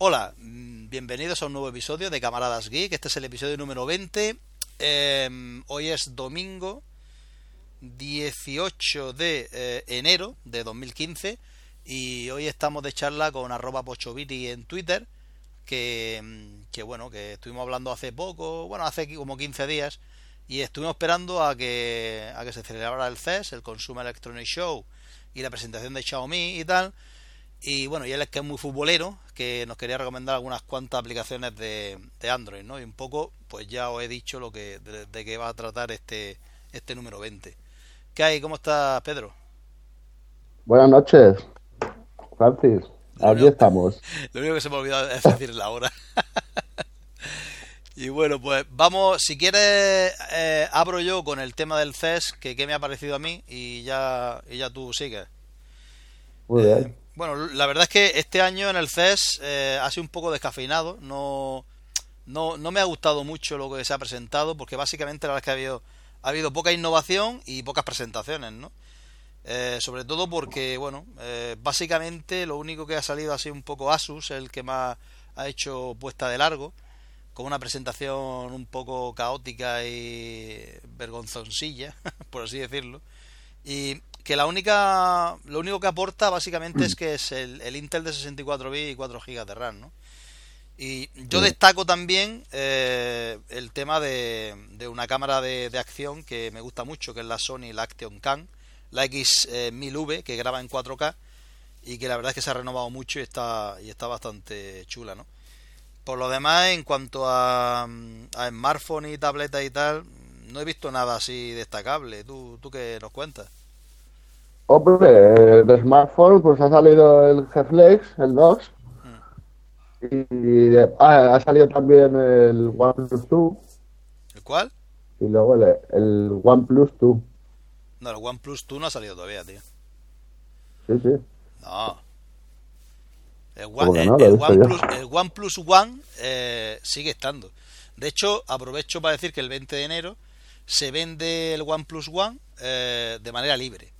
Hola, mm, bienvenidos a un nuevo episodio de Camaradas Geek. Este es el episodio número 20. Em, hoy es domingo 18 de eh, enero de 2015 y hoy estamos de charla con arroba pochoviti en Twitter que, mm, que bueno, que estuvimos hablando hace poco, bueno, hace como 15 días y estuvimos esperando a que, a que se celebrara el CES, el Consumer Electronic Show y la presentación de Xiaomi y tal y bueno, y él es que es muy futbolero, que nos quería recomendar algunas cuantas aplicaciones de, Android, ¿no? Y un poco, pues ya os he dicho lo que de, qué va a tratar este, este número 20. ¿Qué hay? ¿Cómo estás, Pedro? Buenas noches, Francis. Aquí estamos. Lo único que se me ha olvidado es decir la hora. y bueno, pues vamos, si quieres, eh, abro yo con el tema del CES, que, que me ha parecido a mí, y ya, y ya tú sigues. Muy bien. Bueno, la verdad es que este año en el CES eh, ha sido un poco descafeinado. No, no, no me ha gustado mucho lo que se ha presentado, porque básicamente la verdad es que ha habido, ha habido poca innovación y pocas presentaciones, ¿no? Eh, sobre todo porque, bueno, eh, básicamente lo único que ha salido ha sido un poco Asus, el que más ha hecho puesta de largo, con una presentación un poco caótica y vergonzoncilla, por así decirlo. Y que la única lo único que aporta básicamente es que es el, Intel de 64 bits y 4 GB de RAM, ¿no? Y yo destaco también eh, el tema de, una cámara de, acción que me gusta mucho, que es la Sony la Action Cam, la X1000V, que graba en 4K y que la verdad es que se ha renovado mucho y está, y está bastante chula, ¿no? Por lo demás, en cuanto a, a smartphone y tableta y tal, no he visto nada así destacable. ¿Tú, tú qué nos cuentas? Hombre, de smartphone pues ha salido el G-Flex, el 2. Y ah, ha salido también el OnePlus 2. ¿El cuál? Y luego el, el OnePlus 2. No, el OnePlus 2 no ha salido todavía, tío. Sí, sí. No. El, One, el, OnePlus, el OnePlus One eh, sigue estando. De hecho, aprovecho para decir que el 20 de enero se vende el OnePlus One eh, de manera libre.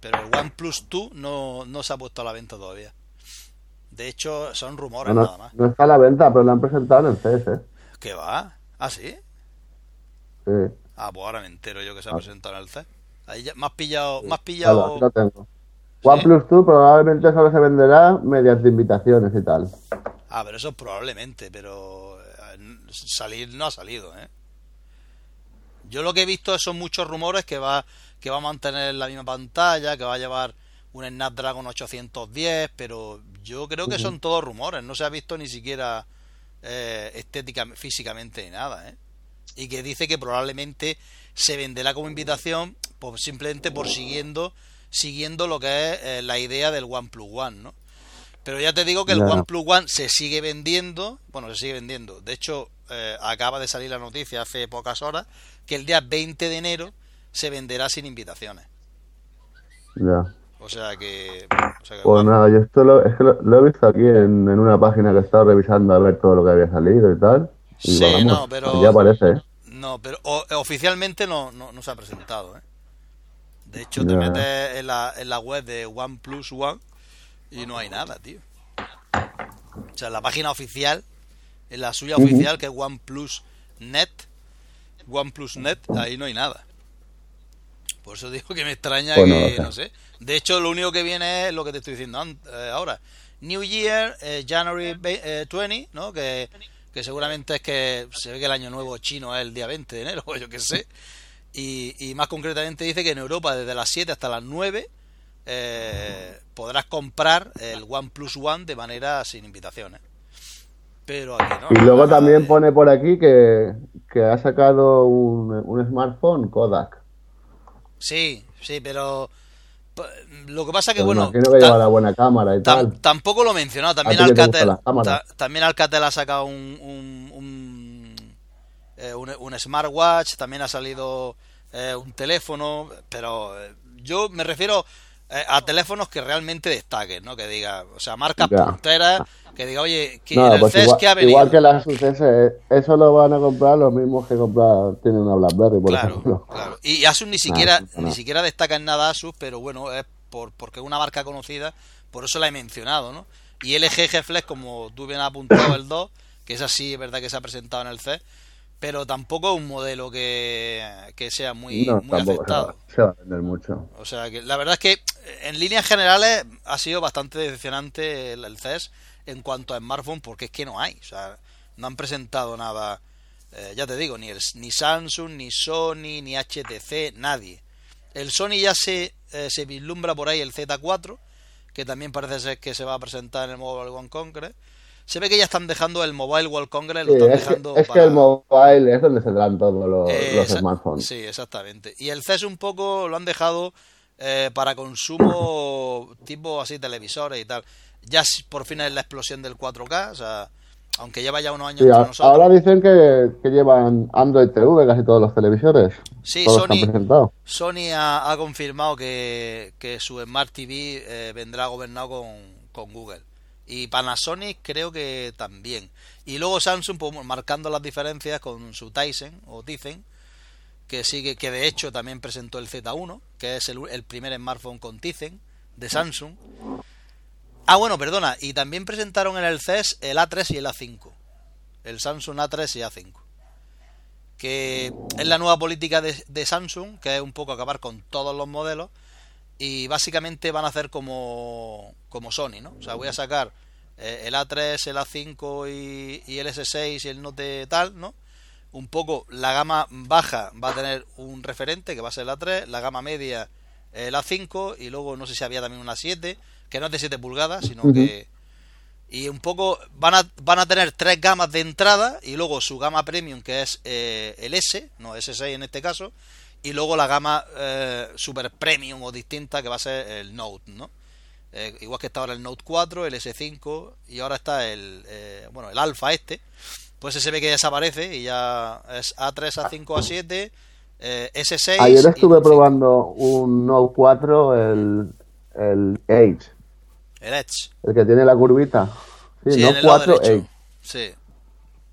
Pero el OnePlus 2 no, no se ha puesto a la venta todavía. De hecho, son rumores nada más. No está a la venta, pero lo han presentado en el CS. ¿eh? ¿Qué va? ¿Ah, sí? Sí. Ah, pues ahora me entero yo que se ha ah. presentado en el CS. Ahí ya, más pillado. Más pillado... lo tengo. OnePlus 2 probablemente solo se venderá mediante invitaciones y tal. Ah, pero eso probablemente, pero eh, salir no ha salido, ¿eh? Yo lo que he visto son muchos rumores que va que va a mantener la misma pantalla, que va a llevar un Snapdragon 810, pero yo creo que son todos rumores, no se ha visto ni siquiera eh, estética, físicamente ni nada, ¿eh? Y que dice que probablemente se venderá como invitación pues, simplemente por siguiendo siguiendo lo que es eh, la idea del OnePlus One, ¿no? Pero ya te digo que el OnePlus One se sigue vendiendo, bueno, se sigue vendiendo. De hecho, eh, acaba de salir la noticia hace pocas horas que el día 20 de enero se venderá sin invitaciones. Ya. O sea que. pues nada, yo esto lo, es que lo, he visto aquí en, una página que he estado revisando a ver todo lo que había salido y tal. sí, no, pero. Ya aparece, ¿eh? No, pero oficialmente no, no, se ha presentado, ¿eh? De hecho, te metes en la, en la web de OnePlus One y no hay nada, tío. O sea, en la página oficial, en la suya oficial, que es OnePlus Net, OnePlus Net, ahí no hay nada. Por eso digo que me extraña pues que, no, sé. De hecho, lo único que viene es lo que te estoy diciendo eh, ahora. New Year, eh, January 20, eh, ¿no? Que, seguramente es que se ve que el año nuevo chino es el día 20 de enero, o yo qué sé. Y, y, más concretamente dice que en Europa desde las 7 hasta las 9 podrás comprar el OnePlus One de manera sin invitaciones. Pero aquí no. Y luego también pone por aquí que, que ha sacado un, un smartphone Kodak. Sí, sí, pero lo que pasa que bueno que lleva la buena cámara y tal. tampoco lo he mencionado también Alcatel también Alcatel ha sacado un un, eh, un, un, smartwatch también ha salido eh, un teléfono pero eh, yo me refiero a teléfonos que realmente destaquen, ¿no? Que diga, o sea, marcas punteras, que diga, oye, que el pues igual, que ha venido. Igual que las UCS, eso lo van a comprar los mismos que comprar, tienen una BlackBerry, por claro, ejemplo. Claro. Y Asus ni siquiera, ni siquiera destaca en nada Asus, pero bueno, es por, porque es una marca conocida, por eso la he mencionado, ¿no? Y LG G Flex, como tú bien has apuntado el 2, que es así, es verdad que se ha presentado en el C, pero tampoco es un modelo que, sea muy, muy aceptado. Se va, a vender mucho. O sea, que la verdad es que en líneas generales ha sido bastante decepcionante el, CES en cuanto a smartphone, porque es que no hay. O sea, no han presentado nada, eh, ya te digo, ni, el, ni Samsung, ni Sony, ni HTC, nadie. El Sony ya se, eh, se vislumbra por ahí el Z4, que también parece ser que se va a presentar en el Mobile One Congress se ve que ya están dejando el Mobile World Congress, lo están es dejando que, es que el mobile es donde se dan todos los, smartphones. Sí, exactamente. Y el CES un poco lo han dejado eh, para consumo tipo así televisores y tal. Ya por fin es la explosión del 4K, o sea, aunque lleva ya unos años sí, nosotros. Ahora dicen que, llevan Android TV casi todos los televisores. Sí, Sony, Sony ha, confirmado que, su Smart TV eh, vendrá gobernado con, con Google. Y Panasonic creo que también. Y luego Samsung pues, marcando las diferencias con su Tyson o Tizen, que sigue, que de hecho también presentó el Z1, que es el, primer smartphone con Tizen de Samsung. Ah, bueno, perdona, y también presentaron en el CES el A3 y el A5. El Samsung A3 y A5. Que es la nueva política de, de Samsung, que es un poco acabar con todos los modelos y básicamente van a hacer como, como Sony, ¿no? O sea, voy a sacar eh, el A3, el A5 y, el S6 y el Note tal, ¿no? Un poco la gama baja va a tener un referente que va a ser el A3, la gama media el A5 y luego no sé si había también una 7, que no es de 7 pulgadas, sino que y un poco van a, van a tener tres gamas de entrada y luego su gama premium que es eh, el S, no S6 en este caso, y luego la gama eh, super premium o distinta que va a ser el Note, ¿no? Eh, igual que está ahora el Note 4, el S5 y ahora está el eh, bueno el Alpha este, pues ese ve que desaparece y ya es A3, A5, A7, S6. Ayer estuve probando un Note 4, el, el Edge. El Edge. El que tiene la curvita. Sí, Note 4 Edge. Sí.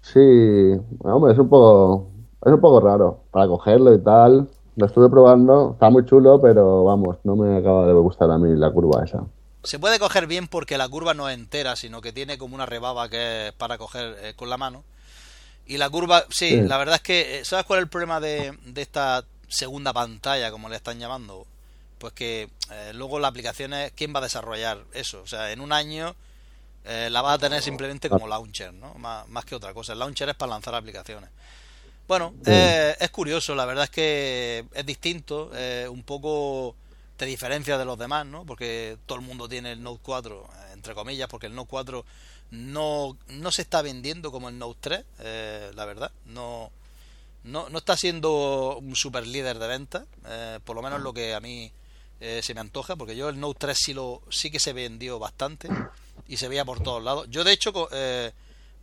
Sí, hombre, es un poco es un poco raro para cogerlo y tal. Lo estuve probando, está muy chulo, pero vamos, no me acaba de gustar a mí la curva esa. Se puede coger bien porque la curva no es entera, sino que tiene como una rebaba que es para coger eh, con la mano. Y la curva, sí, la verdad es que, eh, ¿sabes cuál es el problema de, esta segunda pantalla, como le están llamando? Pues que eh, luego la aplicación es, ¿quién va a desarrollar eso? O sea, en un año la va a tener simplemente como launcher, ¿no? Más, más que otra cosa. El launcher es para lanzar aplicaciones. Bueno, eh, es curioso, la verdad es que es distinto, eh, un poco te diferencia de los demás, ¿no? Porque todo el mundo tiene el Note 4, eh, entre comillas, porque el Note 4 no, no se está vendiendo como el Note 3, eh, la verdad, no, no, no está siendo un super líder de venta, por lo menos lo que a mí se me antoja, porque yo el Note 3 sí, lo, sí que se vendió bastante y se veía por todos lados. Yo de hecho...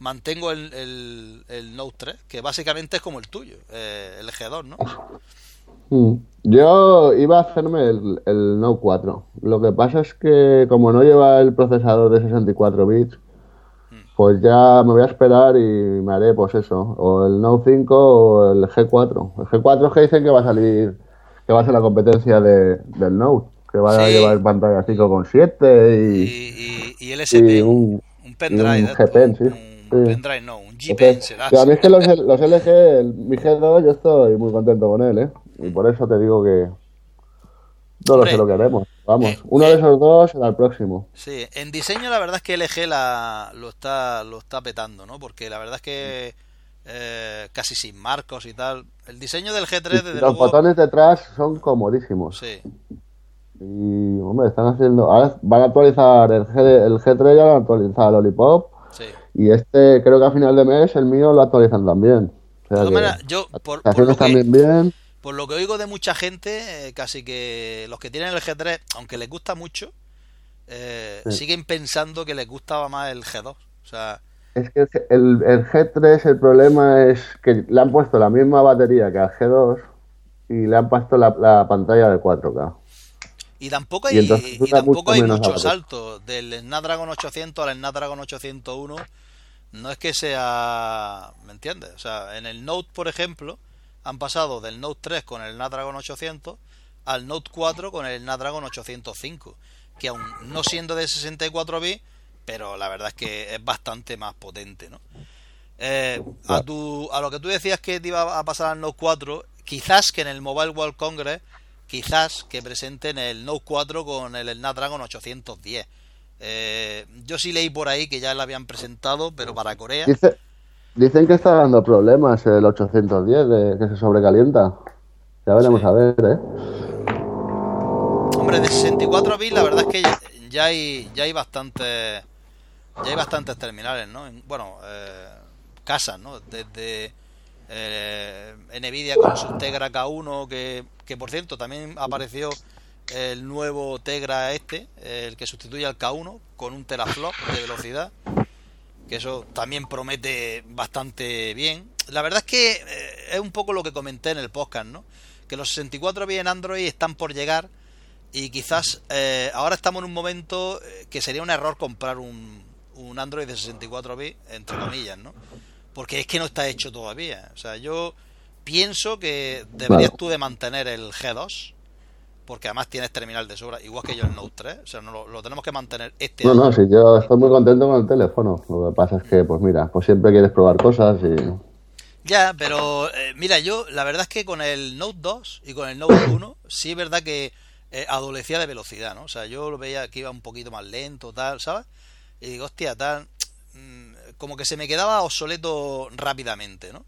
Eh, mantengo el, el, Note 3, que básicamente es como el tuyo, eh, el G2, ¿no? Mm. Yo iba a hacerme el, el, Note 4. Lo que pasa es que como no lleva el procesador de 64 bits, mm. pues ya me voy a esperar y me haré pues eso, o el Note 5 o el G4. El G4 es que dicen que va a salir, que va a ser la competencia de, del Note, que va a llevar pantalla 5.7 y, y, y, el SP, un, pendrive. Un sí un pendrive no, un G-Pen será. a mí es que los, los LG, el, mi G2, yo estoy muy contento con él, ¿eh? Y por eso te digo que no lo sé lo que haremos. Vamos, eh, uno de eh, esos dos será el próximo. Sí, en diseño la verdad es que LG la, lo, está, lo está petando, ¿no? Porque la verdad es que eh, casi sin marcos y tal. El diseño del G3, desde Los botones detrás son comodísimos. Sí. Y, hombre, están haciendo. Ahora van a actualizar el, G, el G3, ya lo han actualizado el Lollipop. Sí. Y este, creo que a final de mes, el mío lo actualizan también. de todas maneras, yo, por, por, lo que, bien. por lo que oigo de mucha gente, eh, casi que los que tienen el G3, aunque les gusta mucho, eh, siguen pensando que les gustaba más el G2. O sea. Es que el, el, G3, el problema es que le han puesto la misma batería que al G2 y le han puesto la, la pantalla de 4K. Y tampoco hay, y, tampoco hay mucho salto del Snapdragon 800 al Snapdragon 801 no es que sea, ¿me entiendes? O sea, en el Note, por ejemplo, han pasado del Note 3 con el Snapdragon 800 al Note 4 con el Snapdragon 805, que aún no siendo de 64 bits, pero la verdad es que es bastante más potente, ¿no? Eh, a, tu, a lo que tú decías que te iba a pasar al Note 4, quizás que en el Mobile World Congress, quizás que presenten el Note 4 con el Snapdragon 810. Eh, yo sí leí por ahí que ya lo habían presentado, pero para Corea. dicen que está dando problemas el 810, de, que se sobrecalienta. Ya veremos a ver, ¿eh? Hombre, de 64 bits la verdad es que ya, hay ya hay bastantes ya hay bastantes terminales, ¿no? Bueno, eh, casas, ¿no? Desde eh, Nvidia con su Tegra K1, que, que por cierto también apareció el nuevo Tegra este, el que sustituye al K1 con un teraflop de velocidad, que eso también promete bastante bien. La verdad es que eh, es un poco lo que comenté en el podcast, ¿no? Que los 64 bits en Android están por llegar y quizás eh, ahora estamos en un momento que sería un error comprar un, un Android de 64 bits, entre comillas, ¿no? Porque es que no está hecho todavía. O sea, yo pienso que deberías tú de mantener el G2, porque además tienes terminal de sobra, igual que yo el Note 3. O sea, no, lo, tenemos que mantener este No, no, sí, yo estoy muy contento con el teléfono. Lo que pasa es que, pues mira, pues siempre quieres probar cosas y... Ya, pero eh, mira, yo la verdad es que con el Note 2 y con el Note 1, sí es verdad que eh, adolecía de velocidad, ¿no? O sea, yo lo veía que iba un poquito más lento, tal, ¿sabes? Y digo, hostia, tal, como que se me quedaba obsoleto rápidamente, ¿no?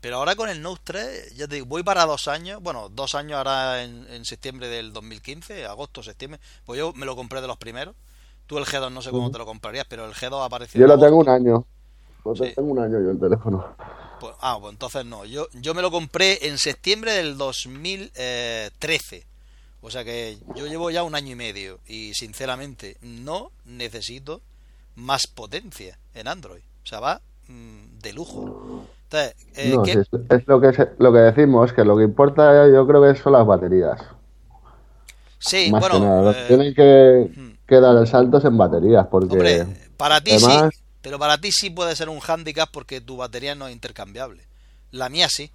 Pero ahora con el Note 3, ya te digo, voy para dos años, bueno, dos años ahora en, septiembre del 2015, agosto, septiembre, pues yo me lo compré de los primeros. Tú el G2 no sé cómo te lo comprarías, pero el G2 apareció. Yo lo tengo un año. Lo tengo un año yo el teléfono. Pues, ah, pues entonces no. Yo, yo me lo compré en septiembre del 2013. O sea que yo llevo ya un año y medio y sinceramente no necesito más potencia en Android. O sea, va mm, de lujo. Entonces, eh, es, lo, que lo que decimos, que lo que importa yo creo que son las baterías. Sí, bueno. Eh, tienen que, que, dar el salto en baterías, porque... para ti sí, pero para ti sí puede ser un handicap porque tu batería no es intercambiable. La mía sí.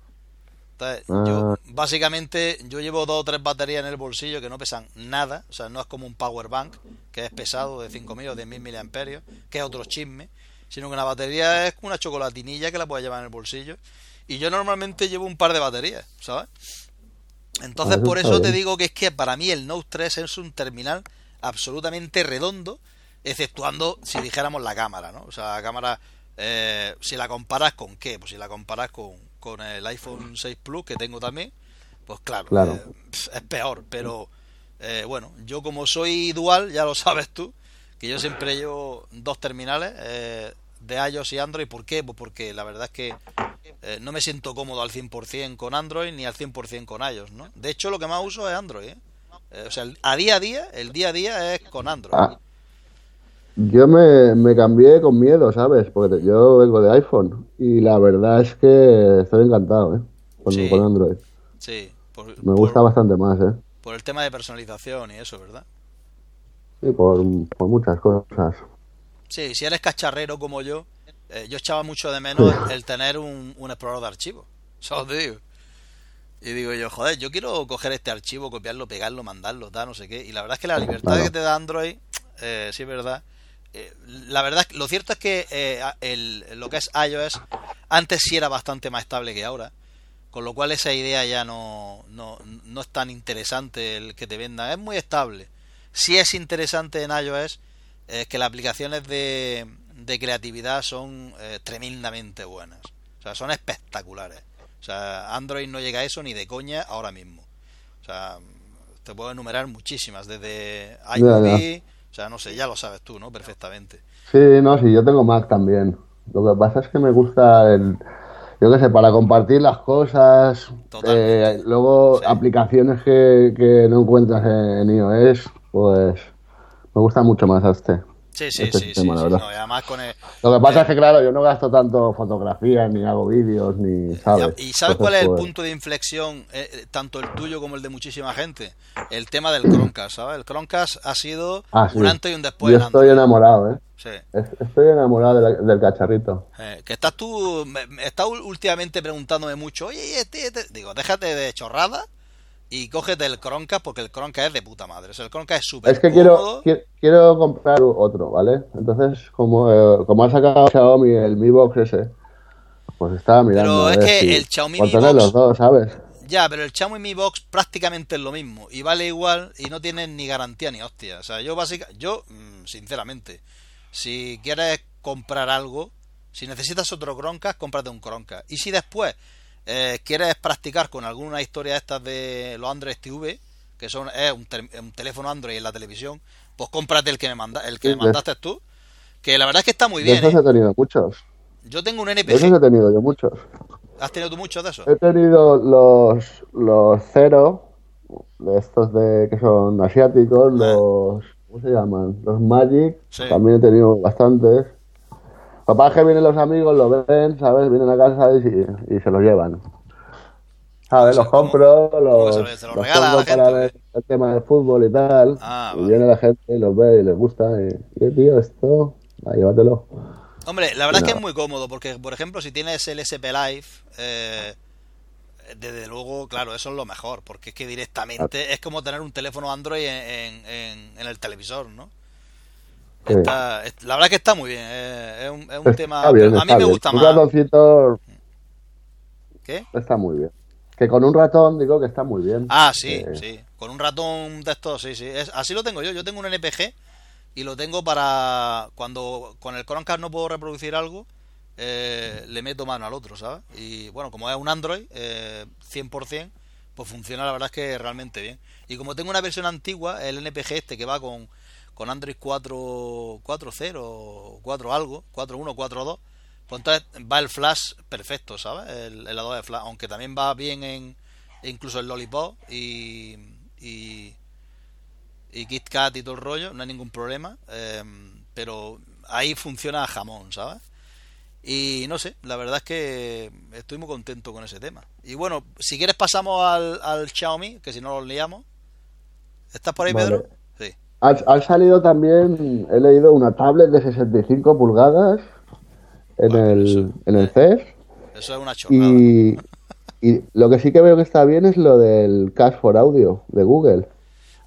Entonces, yo, ah. básicamente, yo llevo dos o tres baterías en el bolsillo que no pesan nada, o sea, no es como un power bank, que es pesado de 5.000 o 10.000 miliamperios, que es otro chisme sino que una batería es una chocolatinilla que la puedes llevar en el bolsillo. Y yo normalmente llevo un par de baterías, ¿sabes? Entonces, por eso te digo que es que para mí el Note 3 es un terminal absolutamente redondo, exceptuando si dijéramos la cámara, ¿no? O sea, la cámara, eh, si la comparas con qué, pues si la comparas con, con el iPhone 6 Plus que tengo también, pues claro, eh, es peor, pero eh, bueno, yo como soy dual, ya lo sabes tú, que yo siempre llevo dos terminales eh, de iOS y Android. ¿Por qué? Pues porque la verdad es que eh, no me siento cómodo al 100% con Android ni al 100% con iOS, ¿no? De hecho, lo que más uso es Android, ¿eh? o sea, a día a día, el día a día es con Android. Ah. yo me, me, cambié con miedo, ¿sabes? Porque yo vengo de iPhone y la verdad es que estoy encantado, ¿eh? Con, Android. Sí. me gusta bastante más, ¿eh? Por el tema de personalización y eso, ¿verdad? Sí, por, muchas cosas. Sí, si eres cacharrero como yo, eh, yo echaba mucho de menos el, tener un, un, explorador de archivos. Digo. Y digo yo, joder, yo quiero coger este archivo, copiarlo, pegarlo, mandarlo, tal, no sé qué. Y la verdad es que la libertad que te da Android, eh, sí es verdad. Eh, la verdad, lo cierto es que eh, el, lo que es iOS antes sí era bastante más estable que ahora. Con lo cual esa idea ya no, no, no es tan interesante el que te vendan. Es muy estable si es interesante en iOS es que las aplicaciones de, creatividad son eh, tremendamente buenas. O sea, son espectaculares. O sea, Android no llega a eso ni de coña ahora mismo. O sea, te puedo enumerar muchísimas, desde iMovie, o sea, no sé, ya lo sabes tú, ¿no? Perfectamente. Sí, no, sí, yo tengo Mac también. Lo que pasa es que me gusta el, yo qué sé, para compartir las cosas. Eh, luego, aplicaciones que, que, no encuentras en iOS, pues me gusta mucho más este. Sí, sí, este sí, sí, además con Lo que pasa es que, claro, yo no gasto tanto fotografías, ni hago vídeos, ni, ¿sabes? ¿Y sabes cuál es el pues punto de inflexión, eh, eh, tanto el tuyo como el de muchísima gente? El tema del Chromecast, ¿sabes? El Chromecast ha sido ah, un antes y un después. Yo estoy enamorado, ¿eh? Sí. Estoy enamorado del cacharrito. Eh, que estás tú, me, estás últimamente preguntándome mucho, oye, este, este, digo, déjate de chorrada y cógete el Chromecast porque el Chromecast es de puta madre. O sea, el Chromecast es súper Es que quiero, quiero, comprar otro, ¿vale? Entonces, como, eh, como ha sacado Xiaomi el Mi Box ese, pues estaba mirando. Pero es que el Xiaomi Mi Box... los dos, ¿sabes? Ya, pero el Xiaomi Mi Box prácticamente es lo mismo. Y vale igual y no tiene ni garantía ni hostia. O sea, yo básicamente... Yo, mm, sinceramente, si quieres comprar algo, si necesitas otro Chromecast, cómprate un Chromecast. Y si después eh, quieres practicar con alguna historia de estas de los Android TV, que son es un, teléfono Android en la televisión, pues cómprate el que me manda, el que me mandaste tú, que la verdad es que está muy bien. He ¿eh? tenido muchos. Yo tengo un NPG. De esos he tenido yo muchos. ¿Has tenido tú muchos de esos? He tenido los los cero, de estos de que son asiáticos, los ¿cómo se llaman? Los Magic, también he tenido bastantes. Papá que vienen los amigos, lo ven, ¿sabes? Vienen a casa y, y se los llevan. ¿Sabes? Los compro, los, se, los, regala para ver el tema del fútbol y tal. Ah, y viene la gente y los ve y les gusta. Y, tío, esto, llévatelo. Hombre, la verdad es que es muy cómodo porque, por ejemplo, si tienes el SP Live, eh, desde luego, claro, eso es lo mejor porque es que directamente es como tener un teléfono Android en, en el televisor, ¿no? La verdad es que está muy bien. Es, un, es un tema. a mí me gusta más. Un ratoncito. ¿Qué? Está muy bien. Que con un ratón digo que está muy bien. Ah, sí, eh, sí. Con un ratón de estos, sí, sí. así lo tengo yo. Yo tengo un NPG y lo tengo para cuando con el Chromecast no puedo reproducir algo, eh, le meto mano al otro, ¿sabes? Y bueno, como es un Android, eh, 100%, pues funciona la verdad es que realmente bien. Y como tengo una versión antigua, el NPG este que va con con Android 4.0, 4 algo, 4.1, 4.2, pues entonces va el flash perfecto, ¿sabes? El, el de flash, aunque también va bien en incluso el Lollipop y, y, y KitKat y todo el rollo, no hay ningún problema, em, pero ahí funciona jamón, ¿sabes? Y no sé, la verdad es que estoy muy contento con ese tema. Y bueno, si quieres pasamos al, al Xiaomi, que si no lo liamos. ¿Estás por ahí, Pedro? Ha, salido también, he leído una tablet de 65 pulgadas en, el, en el CES. Eso es una chorrada. Y, y, lo que sí que veo que está bien es lo del Cash for Audio de Google.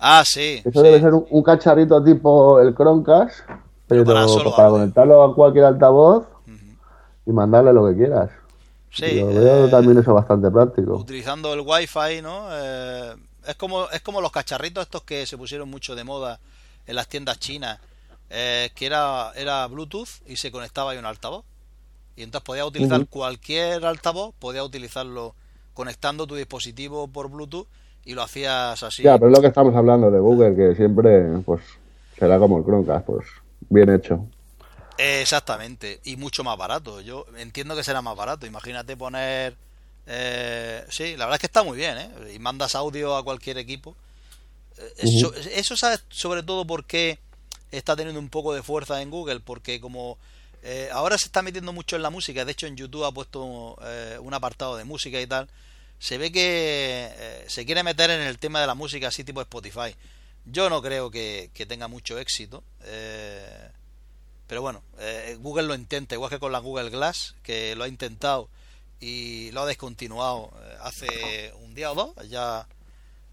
Ah, sí. Eso debe ser un, cacharrito tipo el Chromecast, pero, para, conectarlo a cualquier altavoz y mandarle lo que quieras. Sí. Yo veo eh, también eso bastante práctico. Utilizando el Wi-Fi, ¿no? Eh, es como, es como los cacharritos estos que se pusieron mucho de moda en las tiendas chinas, eh, que era, era Bluetooth y se conectaba ahí un altavoz. Y entonces podías utilizar cualquier altavoz, podías utilizarlo conectando tu dispositivo por Bluetooth y lo hacías así. Ya, pero es lo que estamos hablando de Google, que siempre pues será como el Chromecast, pues bien hecho. Exactamente, y mucho más barato. Yo entiendo que será más barato. Imagínate poner eh, sí, la verdad es que está muy bien, ¿eh? Y mandas audio a cualquier equipo. Eh, eso, eso sabes sobre todo por qué está teniendo un poco de fuerza en Google, porque como eh, ahora se está metiendo mucho en la música, de hecho en YouTube ha puesto eh, un apartado de música y tal, se ve que se quiere meter en el tema de la música así tipo Spotify. Yo no creo que, que tenga mucho éxito, pero bueno, Google lo intenta, igual que con la Google Glass, que lo ha intentado y lo ha descontinuado eh, hace un día o dos. Ya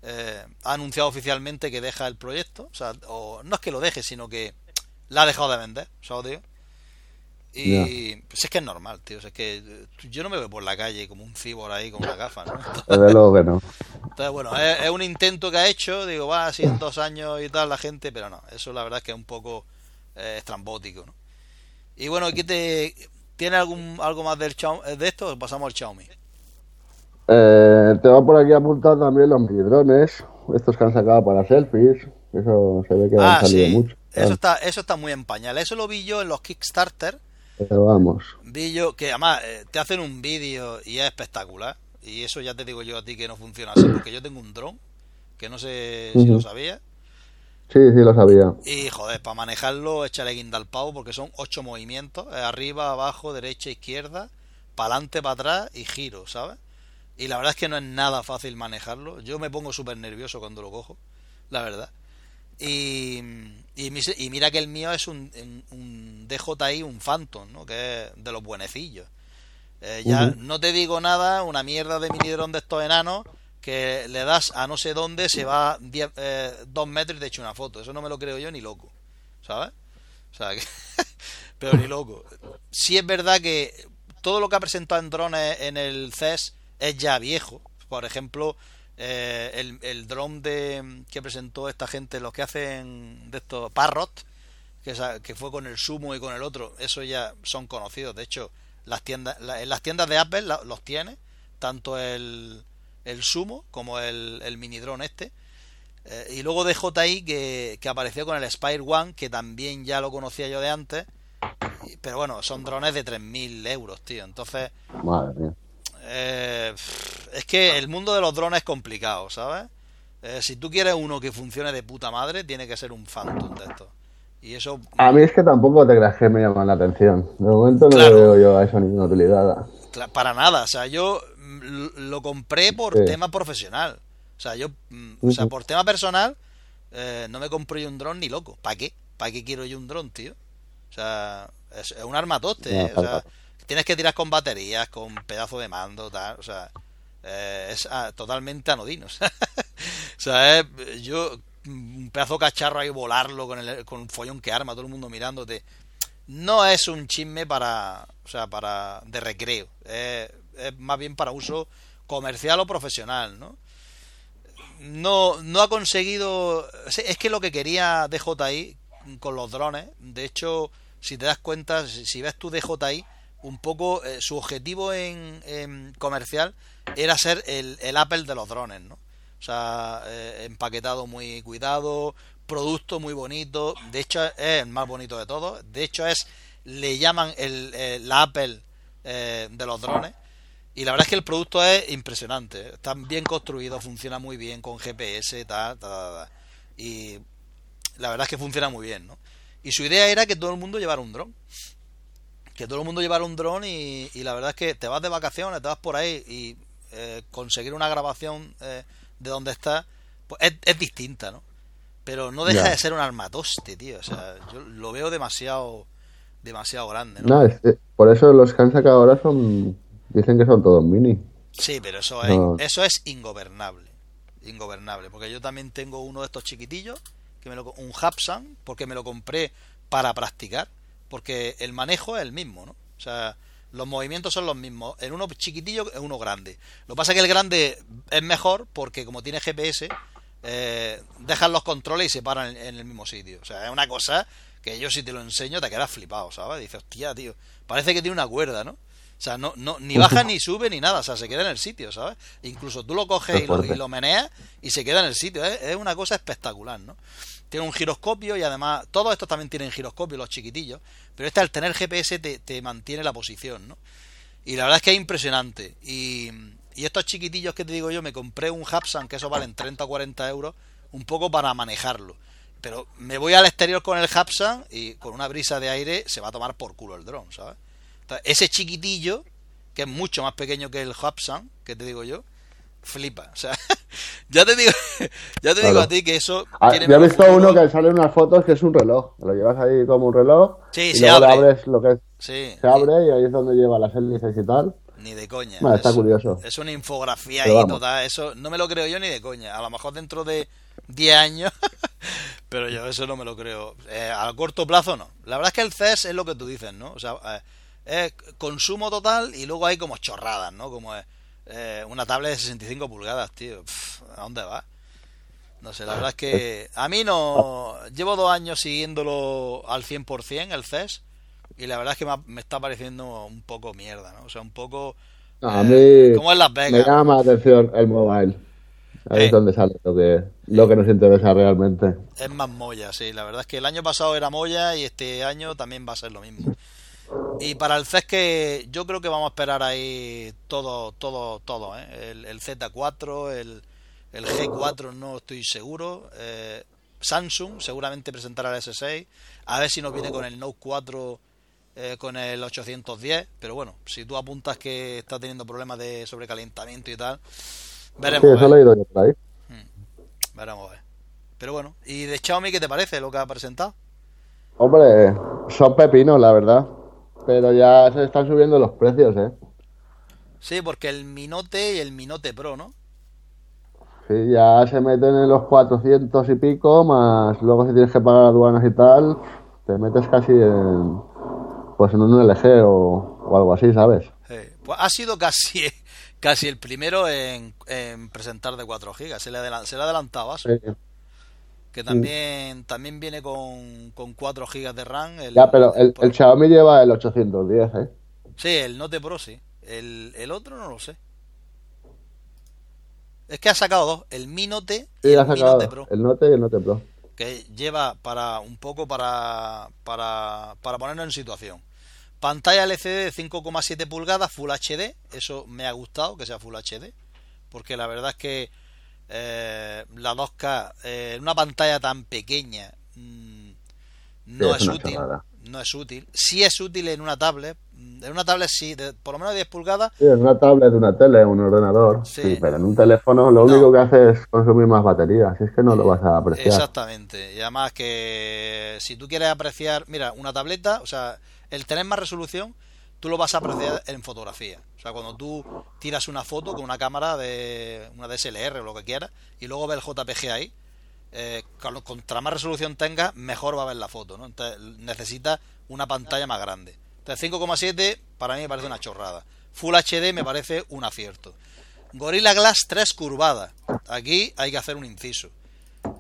eh, ha anunciado oficialmente que deja el proyecto. O sea, o, no es que lo deje, sino que la ha dejado de vender, ¿sabes, tío? Y pues es que es normal, tío. es que eh, yo no me veo por la calle como un cibor ahí con una gafa, ¿no? Desde luego que no. Entonces, bueno, es, un intento que ha hecho. Digo, va así en dos años y tal la gente, pero no. Eso la verdad es que es un poco estrambótico, ¿no? Y bueno, aquí te ¿Tiene algún, algo más del eh, de esto? Pasamos al Xiaomi. Eh, te va por aquí apuntado también los drones, estos que han sacado para selfies. Eso se ve que ah, han salido mucho. Eso está, eso está muy en pañal. Eso lo vi yo en los Kickstarter. Pero vamos. Vi yo que además eh, te hacen un vídeo y es espectacular. Y eso ya te digo yo a ti que no funciona así, porque yo tengo un dron, que no sé si lo sabía. Sí, sí, lo sabía. Y joder, para manejarlo, échale guinda al pavo porque son ocho movimientos: eh, arriba, abajo, derecha, izquierda, para adelante, para atrás y giro, ¿sabes? Y la verdad es que no es nada fácil manejarlo. Yo me pongo súper nervioso cuando lo cojo, la verdad. Y, y, mira que el mío es un, un DJI, un Phantom, ¿no? Que es de los buenecillos. Eh, ya no te digo nada, una mierda de mini dron de estos enanos que le das a no sé dónde, se va eh, dos metros y te echa una foto. Eso no me lo creo yo ni loco, ¿sabes? O sea, que, pero ni loco. Sí es verdad que todo lo que ha presentado en drones en el CES es ya viejo. Por ejemplo, eh, el, el dron de, que presentó esta gente, los que hacen de estos Parrot, que, que fue con el Sumo y con el otro, eso ya son conocidos. De hecho, las tiendas, en las tiendas de Apple los tiene, tanto el, el Sumo como el, el mini drone este. Eh, y luego de JI que, que apareció con el Spire One, que también ya lo conocía yo de antes. Pero bueno, son drones de 3.000 euros, tío. Entonces... Madre mía. Eh, es que el mundo de los drones es complicado, ¿sabes? Eh, si tú quieres uno que funcione de puta madre, tiene que ser un Phantom de esto. Y eso. A mí es que tampoco te creas que me llaman la atención. De momento no veo yo a eso ninguna utilidad. Para nada. O sea, yo lo compré por tema profesional. O sea, yo. Mm, o sea, por tema personal, eh, no me compro yo un dron ni loco. ¿Para qué? ¿Para qué quiero yo un dron, tío? O sea, es, un armatoste. o sea, tienes que tirar con baterías, con pedazo de mando, tal, o sea, eh, es ah, totalmente anodino. o sea, yo, un pedazo cacharro ahí volarlo con el con un follón que arma, todo el mundo mirándote. No es un chisme para, o sea, para de recreo, es, más bien para uso comercial o profesional, ¿no? No, no ha conseguido. Es que lo que quería DJI con los drones, de hecho, si te das cuenta, si ves tu DJI, un poco eh, su objetivo en, comercial era ser el, el, Apple de los drones, ¿no? O sea, eh, empaquetado muy cuidado, producto muy bonito, de hecho es el más bonito de todos, de hecho es, le llaman el, la Apple eh, de los drones, y la verdad es que el producto es impresionante, está bien construido, funciona muy bien con GPS, tal, tal, y la verdad es que funciona muy bien, ¿no? Y su idea era que todo el mundo llevara un dron que todo el mundo llevara un dron y, la verdad es que te vas de vacaciones, te vas por ahí y eh, conseguir una grabación eh, de donde estás pues es, distinta, ¿no? Pero no deja de ser un armatoste, tío. O sea, yo lo veo demasiado demasiado grande, ¿no? por eso los que han sacado ahora son dicen que son todos mini. Sí, pero eso es, eso es ingobernable. Ingobernable, porque yo también tengo uno de estos chiquitillos, que me lo, un Hapsan, porque me lo compré para practicar porque el manejo es el mismo, ¿no? O sea, los movimientos son los mismos, en uno chiquitillo en uno grande. Lo que pasa es que el grande es mejor porque como tiene GPS, eh, dejan los controles y se paran en, el mismo sitio. O sea, es una cosa que yo si te lo enseño te quedas flipado, ¿sabes? Dices, hostia, tío, parece que tiene una cuerda, ¿no? O sea, no, no, ni baja ni sube ni nada, o sea, se queda en el sitio, ¿sabes? Incluso tú lo coges y lo, y lo, meneas y se queda en el sitio, es una cosa espectacular, ¿no? tiene un giroscopio y además todos estos también tienen giroscopio, los chiquitillos, pero este al tener GPS te, mantiene la posición, ¿no? Y la verdad es que es impresionante. Y, estos chiquitillos que te digo yo, me compré un Hapsan, que eso valen 30 o 40 euros, un poco para manejarlo. Pero me voy al exterior con el Hapsan y con una brisa de aire se va a tomar por culo el dron, ¿sabes? Ese chiquitillo, que es mucho más pequeño que el Hapsan, que te digo yo, flipa. O sea, ya te digo, ya te digo a ti que eso. Ah, yo he visto uno que sale en unas fotos que es un reloj. Lo llevas ahí como un reloj. Sí, y se abre. abres lo que es. Se abre y ahí es donde lleva las hélices y tal. Ni de coña. está curioso. Es una infografía ahí toda. Eso no me lo creo yo ni de coña. A lo mejor dentro de 10 años. pero yo eso no me lo creo. Eh, a corto plazo no. La verdad es que el CES es lo que tú dices, ¿no? O sea, eh, es consumo total y luego hay como chorradas, ¿no? Como es eh, una tablet de 65 pulgadas, tío. ¿A dónde va? No sé, la verdad es que a mí no... Llevo dos años siguiéndolo al 100% el CES y la verdad es que me, está pareciendo un poco mierda, ¿no? O sea, un poco... a eh, mí Las Vegas. me llama la atención el mobile. Ahí es donde sale lo que, lo que nos interesa realmente. Es más molla, sí. La verdad es que el año pasado era molla y este año también va a ser lo mismo. Y para el CES que yo creo que vamos a esperar ahí todo, todo, todo, ¿eh? el, Z4, el, el, G4 no estoy seguro, eh, Samsung seguramente presentará el S6, a ver si nos viene con el Note 4 eh, con el 810, pero bueno, si tú apuntas que está teniendo problemas de sobrecalentamiento y tal, veremos. Sí, eso lo he ido yo por ahí. Hmm, veremos. Pero bueno, ¿y de Xiaomi qué te parece lo que ha presentado? Hombre, son pepinos, la verdad. Pero ya se están subiendo los precios, ¿eh? Sí, porque el Minote y el Minote Pro, ¿no? Sí, ya se meten en los 400 y pico, más luego si tienes que pagar aduanas y tal, te metes casi en, pues en un LG o, algo así, ¿sabes? Sí. Pues ha sido casi casi el primero en, presentar de 4 GB, se le, se le ha adelantado a Que también, también viene con, con 4 GB de RAM. ya, pero el, el, Xiaomi lleva el 810, ¿eh? Sí, el Note Pro sí. El, el otro no lo sé. Es que ha sacado dos, el Mi Note y el Mi Note Pro. El Note y el Note Pro. Que lleva para un poco para, para, para ponernos en situación. Pantalla LCD de 5,7 pulgadas, Full HD. Eso me ha gustado que sea Full HD. Porque la verdad es que eh, la 2K eh, en una pantalla tan pequeña mm, no es, útil. No es útil. Sí es útil en una tablet, en una tablet sí, de, por lo menos 10 pulgadas. Sí, en una tablet, de una tele, un ordenador. Sí. pero en un teléfono lo único que hace es consumir más batería, así es que no lo vas a apreciar. Exactamente. Y además que si tú quieres apreciar, mira, una tableta, o sea, el tener más resolución, tú lo vas a apreciar en fotografía. O sea, cuando tú tiras una foto con una cámara de una DSLR o lo que quieras, y luego ves el JPG ahí, eh, contra más resolución tenga, mejor va a ver la foto, ¿no? Entonces necesita una pantalla más grande. 5,7 para mí me parece una chorrada. Full HD me parece un acierto. Gorilla Glass 3 curvada. Aquí hay que hacer un inciso.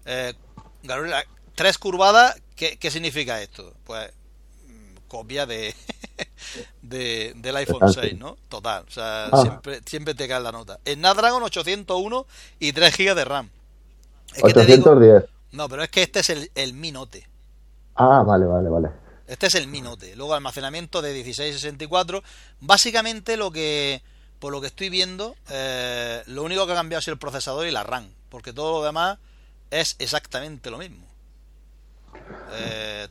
Eh, Gorilla 3 curvada, ¿qué, significa esto? Pues mm, copia de, de del iPhone 6, ¿no? Total. O sea, ah. siempre, siempre te cae la nota. En Snapdragon 801 y 3 GB de RAM. 810. no, pero es que este es el, el Mi Note. Ah, vale, vale, vale. Este es el Minote. Luego almacenamiento de 1664. Básicamente lo que, por lo que estoy viendo, eh, lo único que ha cambiado es el procesador y la RAM. Porque todo lo demás es exactamente lo mismo.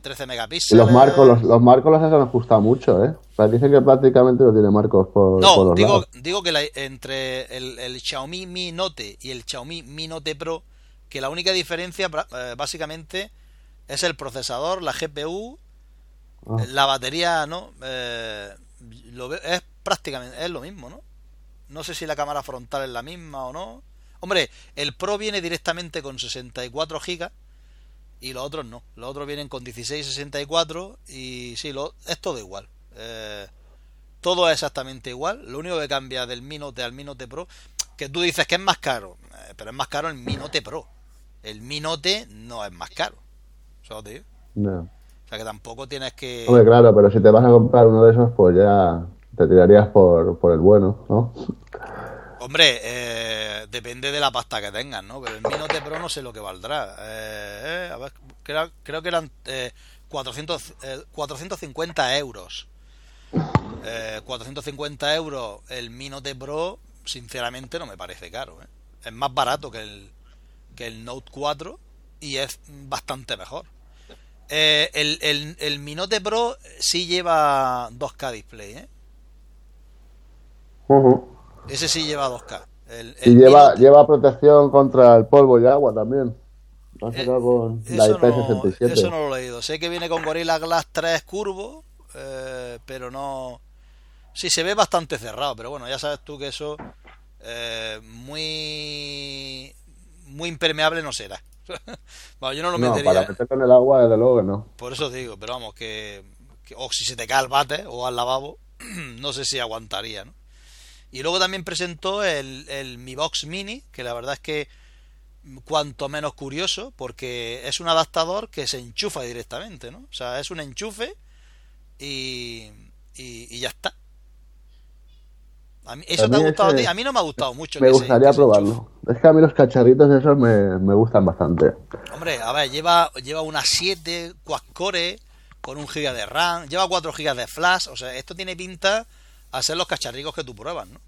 13 eh, megapíxeles. Los marcos, los, los marcos los han ajustado mucho, ¿eh? Dicen que prácticamente no tiene marcos por, no, los digo, digo que entre el, Xiaomi Mi Note y el Xiaomi Mi Note Pro, que la única diferencia eh, básicamente es el procesador, la GPU Ah. La batería, ¿no? Eh, lo es prácticamente es lo mismo, ¿no? No sé si la cámara frontal es la misma o no. Hombre, el Pro viene directamente con 64 GB y los otros no. Los otros vienen con 16, 64 y sí, lo, es todo igual. Eh, todo es exactamente igual. Lo único que cambia del Minote al Minote Pro, que tú dices que es más caro, eh, pero es más caro el Minote Pro. El Minote no es más caro. ¿Sabes, tío? No. O sea que tampoco tienes que. Hombre, claro, pero si te vas a comprar uno de esos, pues ya te tirarías por, por el bueno, ¿no? Hombre, eh, depende de la pasta que tengas, ¿no? Pero el Minote Pro no sé lo que valdrá. Eh, eh, a ver, creo, creo que eran 400, 450 euros. 450 euros el Minote Pro, sinceramente no me parece caro. Es más barato que el, que el Note 4 y es bastante mejor. Eh, el, el, el, Minote Pro sí lleva 2K display, ¿eh? Ese sí lleva 2K. El, y lleva, lleva protección contra el polvo y agua también. Eh, con la IP67. No, eso no lo he leído. Sé que viene con Gorilla Glass 3 curvo, eh, pero no. Sí, se ve bastante cerrado, pero bueno, ya sabes tú que eso eh, muy muy impermeable no será. yo no lo metería. para meterlo en el agua, desde luego no. Por eso digo, pero vamos, que, o si se te cae el bate o al lavabo, no sé si aguantaría, ¿no? Y luego también presentó el, el Mi Box Mini, que la verdad es que cuanto menos curioso, porque es un adaptador que se enchufa directamente, ¿no? O sea, es un enchufe y, y ya está. A mí, ¿Eso te ha gustado a ti? A mí no me ha gustado mucho. Me gustaría probarlo. Es que a mí los cacharritos esos me, me gustan bastante. Hombre, a ver, lleva, lleva unas 7 quad-core con un giga de RAM, lleva 4 gigas de flash. O sea, esto tiene pinta a ser los cacharricos que tú pruebas, ¿no?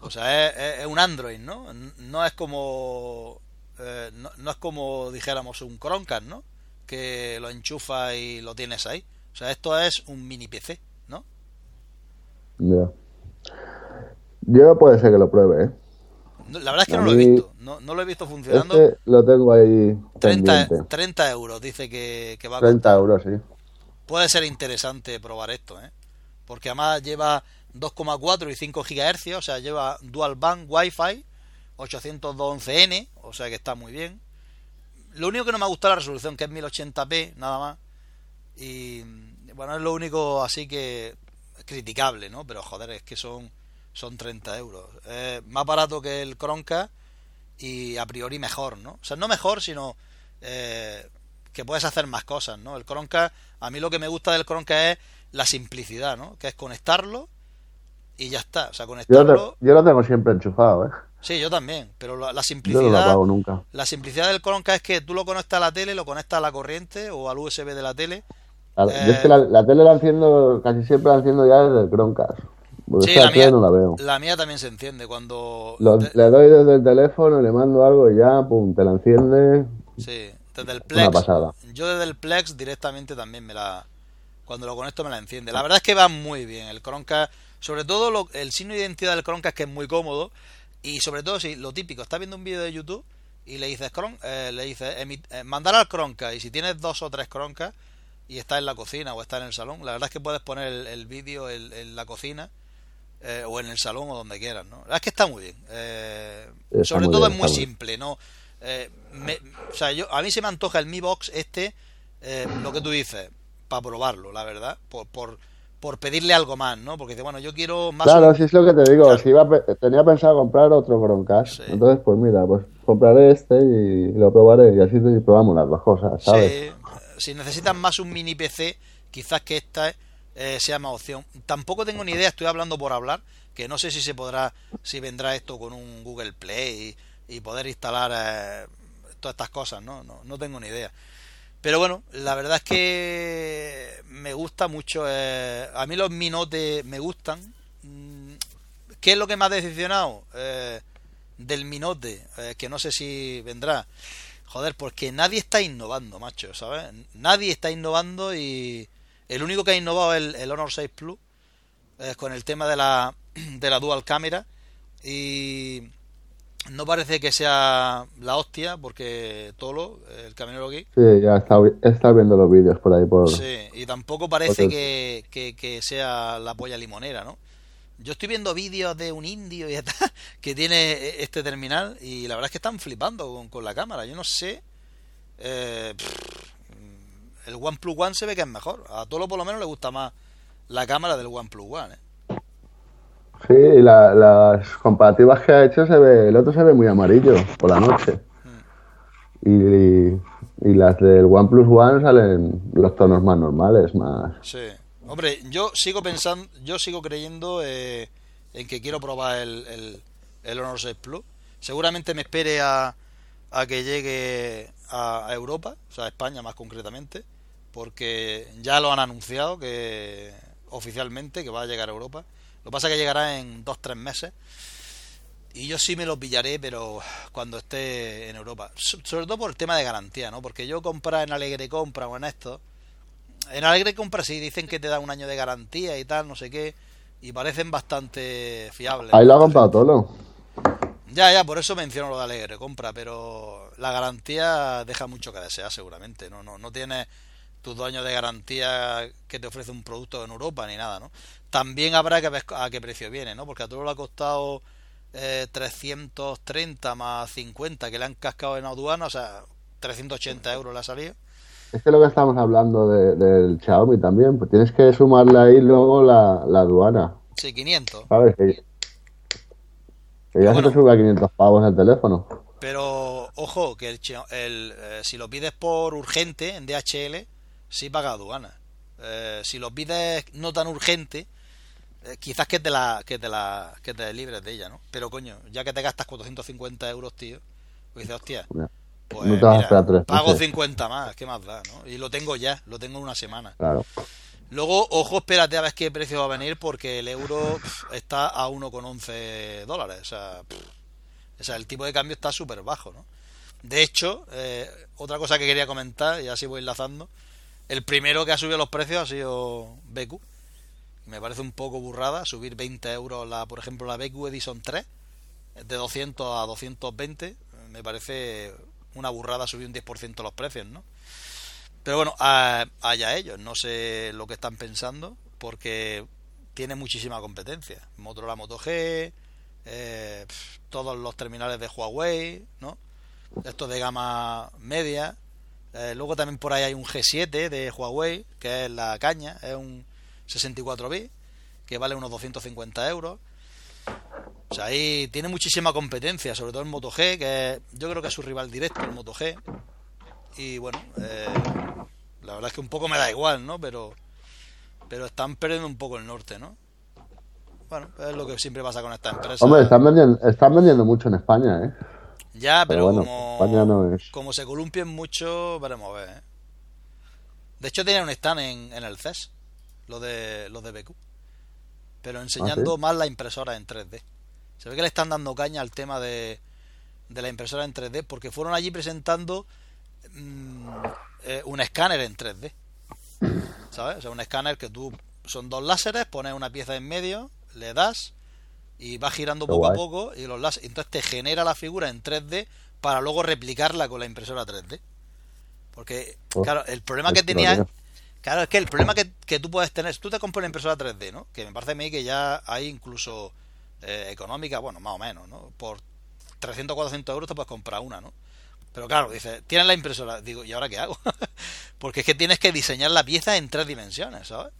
O sea, es, un Android, ¿no? No es como. Eh, no, no, es como dijéramos un Chromecast, ¿no? Que lo enchufas y lo tienes ahí. O sea, esto es un mini PC. Ya. Yo puede ser que lo pruebe, ¿eh? La verdad es que no lo he visto. No, lo he visto funcionando. Este lo tengo ahí. 30, 30 euros dice que, va a 30 euros, sí. Puede ser interesante probar esto, ¿eh? Porque además lleva 2,4 y 5 GHz, o sea, lleva dual band Wi-Fi, 812N, o sea que está muy bien. Lo único que no me ha gustado la resolución, que es 1080p, nada más. Y bueno, es lo único así que criticable, ¿no? Pero joder, es que son, son 30 euros. Es más barato que el Chromecast y a priori mejor, ¿no? O sea, no mejor, sino eh, que puedes hacer más cosas, ¿no? El Chromecast, a mí lo que me gusta del Chromecast es la simplicidad, ¿no? Que es conectarlo y ya está. O sea, conectarlo. Yo lo, tengo siempre enchufado, ¿eh? Sí, yo también, pero la, simplicidad. nunca. La simplicidad del Chromecast es que tú lo conectas a la tele, lo conectas a la corriente o al USB de la tele. yo es que la, tele la enciendo, casi siempre la enciendo ya desde el Chromecast. Sí, la mía, no la veo. La mía también se enciende cuando. Le doy desde el teléfono, le mando algo y ya, pum, te la enciende. Sí, desde el Plex. Una pasada. Yo desde el Plex directamente también me la. Cuando lo conecto me la enciende. La verdad es que va muy bien. El Chromecast, sobre todo el signo de identidad del Chromecast que es muy cómodo. Y sobre todo, si lo típico, estás viendo un vídeo de YouTube y le dices, Cron, eh, le dices eh, mandar al Chromecast. Y si tienes dos o tres Chromecast y está en la cocina o está en el salón, la verdad es que puedes poner el, vídeo en la cocina eh, o en el salón o donde quieras, ¿no? es que está muy bien. Eh, sobre todo es muy simple, ¿no? Eh, o sea, yo, a mí se me antoja el Mi Box este, lo que tú dices, para probarlo, la verdad, por, por, por pedirle algo más, ¿no? Porque dice, bueno, yo quiero más... Claro, si es lo que te digo, si iba tenía pensado comprar otro Chromecast, entonces pues mira, pues compraré este y lo probaré y así probamos las dos cosas, ¿sabes? si necesitan más un mini PC, quizás que esta eh, sea más opción. Tampoco tengo ni idea, estoy hablando por hablar, que no sé si se podrá, si vendrá esto con un Google Play y, poder instalar eh, todas estas cosas, ¿no? ¿no? No tengo ni idea. Pero bueno, la verdad es que me gusta mucho. Eh, a mí los minotes me gustan. Mm, ¿Qué es lo que me ha decepcionado del minote? que no sé si vendrá. Joder, porque nadie está innovando, macho, ¿sabes? Nadie está innovando y el único que ha innovado es el, Honor 6 Plus eh, con el tema de la, de la dual cámara y no parece que sea la hostia porque Tolo, el camionero aquí. Sí, ya está, está viendo los vídeos por ahí. Por, sí, y tampoco parece que, que, sea la polla limonera, ¿no? Yo estoy viendo vídeos de un indio y tal, que tiene este terminal y la verdad es que están flipando con, con la cámara. Yo no sé. Eh, el OnePlus One se ve que es mejor. A Tolo por lo menos le gusta más la cámara del OnePlus One. ¿eh? Sí, y las comparativas que ha hecho se ve, el otro se ve muy amarillo por la noche. Mm. Y, las del OnePlus One salen los tonos más normales, más. Sí. Hombre, yo sigo pensando, yo sigo creyendo eh, en que quiero probar el, el, el Honor 6 Plus. Seguramente me espere a, a que llegue a, Europa, o sea, a España más concretamente, porque ya lo han anunciado que oficialmente que va a llegar a Europa. Lo que pasa es que llegará en dos tres meses. Y yo sí me lo pillaré, pero cuando esté en Europa. Sobre todo por el tema de garantía, ¿no? Porque yo comprar en Alegre Compra o en esto. En Alegre Compra sí dicen que te da un año de garantía y tal, no sé qué. Y parecen bastante fiables. Ahí lo ha comprado todo. Ya, ya, por eso menciono lo de Alegre Compra, pero la garantía deja mucho que desear seguramente. No, no, no tienes tus dos años de garantía que te ofrece un producto en Europa ni nada, ¿no? También habrá que ver a qué precio viene, ¿no? Porque a todo lo ha costado eh, 330 más 50 que le han cascado en aduana, o sea, 380 euros le ha salido. Es que lo que estamos hablando del Xiaomi también, pues tienes que sumarle ahí luego la, la aduana. Sí, 500. ¿Sabes? Que ya se te sube a 500 pavos el teléfono. Pero, ojo, que el, eh, si lo pides por urgente en DHL, sí paga aduana. Eh, si lo pides no tan urgente, eh, quizás que te la que te la que te libres de ella, ¿no? Pero coño, ya que te gastas 450 euros, tío, pues dices, hostia, pues mira, pago 50 más, ¿qué más da, no? Y lo tengo ya, lo tengo en una semana. Claro. Luego, ojo, espérate a ver qué precio va a venir porque el euro está a 1,11 dólares. O sea, o sea, el tipo de cambio está súper bajo, ¿no? De hecho, eh, otra cosa que quería comentar, y así voy enlazando, el primero que ha subido los precios ha sido BQ. Me parece un poco burrada subir 20 euros, la, por ejemplo, la BQ Edison 3, de 200 a 220. Me parece una burrada subir un 10% los precios, ¿no? Pero bueno, allá ellos, no sé lo que están pensando, porque tiene muchísima competencia. Motorola Moto G, eh, todos los terminales de Huawei, ¿no? Estos de gama media. Eh, luego también por ahí hay un G7 de Huawei, que es la caña, es un 64 bits, que vale unos 250 euros. O sea, ahí tiene muchísima competencia, sobre todo en Moto G, que yo creo que es su rival directo, el Moto G. Y bueno, eh, la verdad es que un poco me da igual, ¿no? Pero, pero están perdiendo un poco el norte, ¿no? Bueno, es lo que siempre pasa con esta empresa. Hombre, están vendiendo, están vendiendo mucho en España, ¿eh? Ya, pero, como, como se columpien mucho, veremos a ver. ¿eh? De hecho, tienen un stand en, en el CES, lo de, los de BQ. Pero enseñando ¿Ah, más la impresora en 3D. Se ve que le están dando caña al tema de, de la impresora en 3D porque fueron allí presentando mm, eh, un escáner en 3D. ¿Sabes? O sea, un escáner que tú son dos láseres, pones una pieza en medio le das y va girando poco a poco y los entonces te genera la figura en 3D para luego replicarla con la impresora 3D. Porque, oh, claro, el problema que tenía... Claro, es que el problema que, que tú puedes tener, tú te compras una impresora 3D, ¿no? Que me parece a mí que ya hay incluso eh, económica, bueno, más o menos, ¿no? Por 300 400 euros te puedes comprar una, ¿no? Pero claro, dices, tienes la impresora, digo, ¿y ahora qué hago? Porque es que tienes que diseñar la pieza en tres dimensiones, ¿sabes?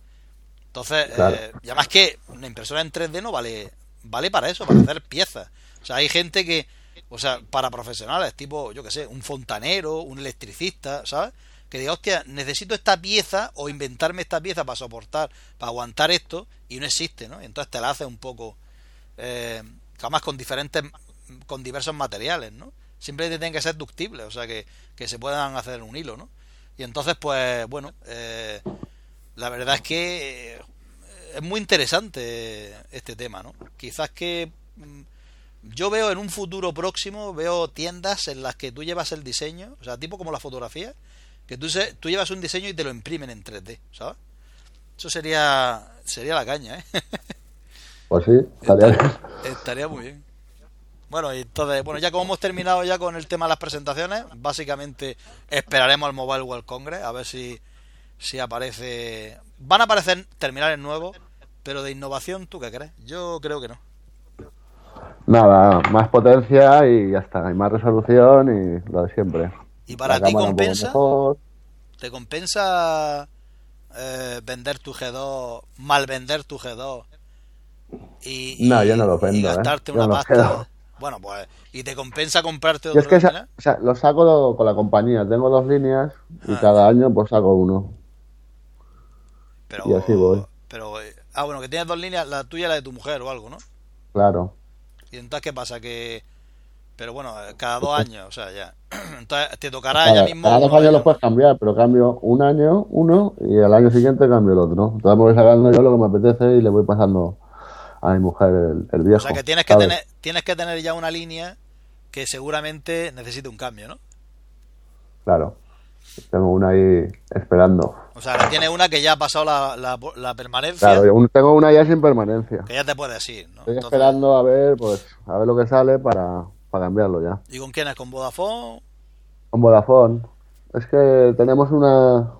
Entonces, eh, y además que una impresora en 3D no vale, vale para eso, para hacer piezas. O sea, hay gente que, o sea, para profesionales, tipo, yo que sé, un fontanero, un electricista, ¿sabes? Que diga, hostia, necesito esta pieza o inventarme esta pieza para soportar, para aguantar esto, y no existe, ¿no? Y entonces te la hace un poco, eh, además con diferentes, con diversos materiales, ¿no? Siempre tienen que ser ductibles, o sea, que, que se puedan hacer un hilo, ¿no? Y entonces, pues, bueno, eh, la verdad es que es muy interesante este tema, ¿no? Quizás que mm, yo veo en un futuro próximo, veo tiendas en las que tú llevas el diseño, o sea, tipo como la fotografía, que tú, tú llevas un diseño y te lo imprimen en 3D, ¿sabes? Eso sería sería la caña, ¿eh? Pues sí, estaría, estaría muy bien. Bueno, y entonces, bueno, ya como hemos terminado ya con el tema de las presentaciones, básicamente esperaremos al Mobile World Congress a ver si si aparece... Van a aparecer terminales nuevos, pero de innovación, ¿tú qué crees? Yo creo que no. Nada, más potencia y ya está, hay más resolución y lo de siempre. ¿Y para ti compensa? ¿Te compensa eh, vender tu G2, mal vender tu G2? Y, no, yo no lo vendo. Y ¿eh? gastarte una pasta. Bueno, pues, ¿y te compensa comprarte otro? Es que o sea, lo saco con la compañía. Tengo dos líneas y ah. cada año pues saco uno. Pero, y así voy. Pero, eh, ah, bueno, que tienes dos líneas, la tuya y la de tu mujer o algo, ¿no? Claro. ¿Y entonces qué pasa? Que. Pero bueno, eh, cada dos años, o sea, ya. Entonces te tocará ya mismo. Cada dos años lo puedes cambiar, pero cambio un año uno y al año siguiente cambio el otro. Entonces voy sacando yo lo que me apetece y le voy pasando a mi mujer el, viejo. O sea que tienes que, tener, tienes que tener ya una línea que seguramente necesite un cambio, ¿no? Claro. Tengo una ahí esperando. O sea, que tiene una que ya ha pasado la, la, permanencia. Claro, yo tengo una ya sin permanencia. Que ya te puedes ir, ¿no? Estoy esperando a ver, pues, a ver lo que sale para, para cambiarlo ya. ¿Y con quién es? ¿Con Vodafone? Con Vodafone. Es que tenemos una,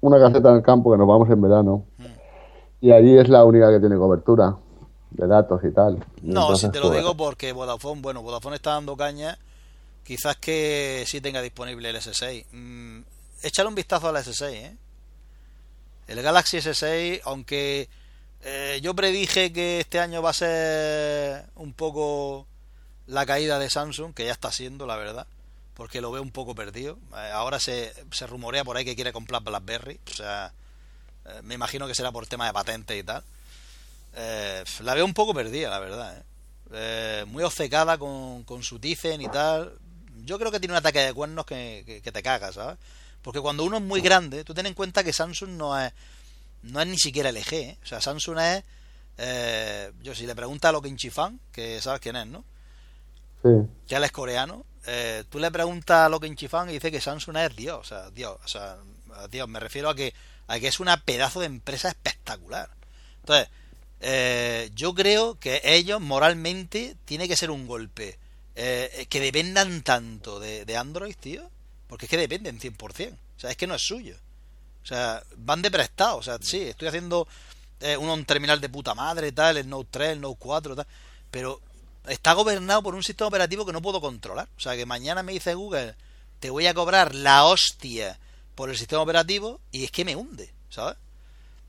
una caseta en el campo que nos vamos en verano. Mm. Y allí es la única que tiene cobertura de datos y tal. no, si te lo pues, digo porque Vodafone, bueno, Vodafone está dando caña quizás que sí tenga disponible el S6. Mm, échale un vistazo al S6, ¿eh? El Galaxy S6, aunque eh, yo predije que este año va a ser un poco la caída de Samsung, que ya está siendo, la verdad, porque lo veo un poco perdido. Eh, ahora se, se, rumorea por ahí que quiere comprar BlackBerry, o sea, eh, me imagino que será por tema de patentes y tal. la veo un poco perdida, la verdad. muy obcecada con, con su Tizen y tal yo creo que tiene un ataque de cuernos que, te cagas, ¿sabes? Porque cuando uno es muy grande, tú ten en cuenta que Samsung no es no es ni siquiera LG, ¿eh? o sea, Samsung es eh, yo si le preguntas a lo que Fan, que sabes quién es, ¿no? Sí. Que él es coreano, eh, tú le preguntas a lo que Fan y dice que Samsung es Dios, o sea, Dios, o sea, Dios, me refiero a que a que es una pedazo de empresa espectacular. Entonces, eh, yo creo que ellos moralmente tiene que ser un golpe eh, que dependan tanto de, Android, tío. Porque es que dependen 100%. O sea, es que no es suyo. O sea, van de prestado. O sea, sí, estoy haciendo eh, un terminal de puta madre, tal, el Note 3, el Note 4, tal. Pero está gobernado por un sistema operativo que no puedo controlar. O sea, que mañana me dice Google, te voy a cobrar la hostia por el sistema operativo y es que me hunde, ¿sabes?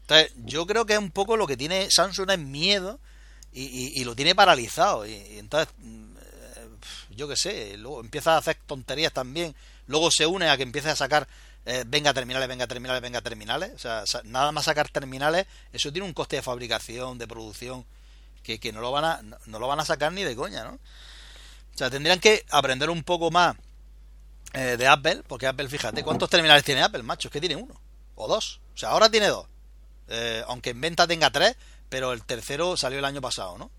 Entonces, yo creo que es un poco lo que tiene Samsung es miedo y, lo tiene paralizado. Y, entonces, mm, eh, yo qué sé, luego empieza a hacer tonterías también. Luego se une a que empiece a sacar eh, venga terminales, venga terminales, venga terminales. O sea, nada más sacar terminales, eso tiene un coste de fabricación, de producción, que, que no, lo van a, no, lo van a sacar ni de coña, ¿no? O sea, tendrían que aprender un poco más eh, de Apple, porque Apple, fíjate, ¿cuántos terminales tiene Apple, macho? Es que tiene uno, o dos. O sea, ahora tiene dos. Eh, aunque en venta tenga tres, pero el tercero salió el año pasado, ¿no?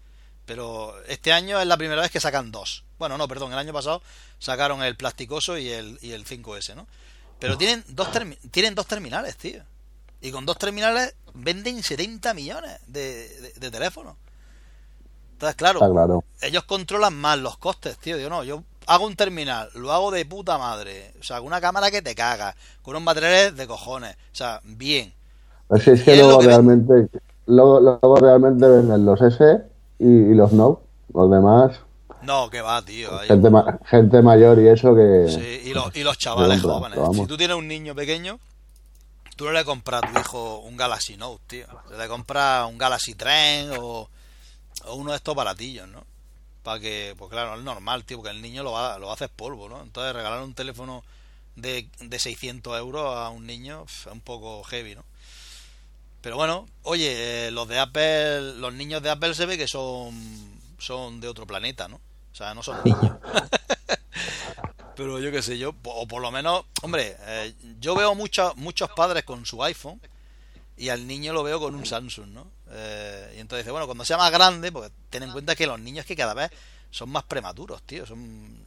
Pero este año es la primera vez que sacan dos. Bueno, no, perdón, el año pasado sacaron el plasticoso y el, y el 5S, ¿no? Pero tienen dos, tienen dos terminales, tío. Y con dos terminales venden 70 millones de, de, teléfonos. Entonces, claro, ellos controlan más los costes, tío. Yo no, yo hago un terminal, lo hago de puta madre. O sea, con una cámara que te caga, con un material de cojones. O sea, bien. Así es que luego realmente, luego, realmente venden los S y, y los No. Los demás. No, que va, tío. Gente, mayor y eso que... Sí, y, los, y los chavales jóvenes. Si tú tienes un niño pequeño, tú no le compras a tu hijo un Galaxy Note, tío. Le compras un Galaxy Tren o, uno de estos baratillos, ¿no? Para que, pues claro, es normal, tío, porque el niño lo va, lo hacer polvo, ¿no? Entonces regalar un teléfono de, de 600 euros a un niño es un poco heavy, ¿no? Pero bueno, oye, eh, los de Apple, los niños de Apple se ve que son, son de otro planeta, ¿no? O sea, no son niños. Pero yo qué sé, yo, o por lo menos, hombre, eh, yo veo muchos muchos padres con su iPhone y al niño lo veo con un Samsung, ¿no? Eh, y entonces dice, bueno, cuando sea más grande, pues ten en cuenta que los niños que cada vez son más prematuros, tío. Son,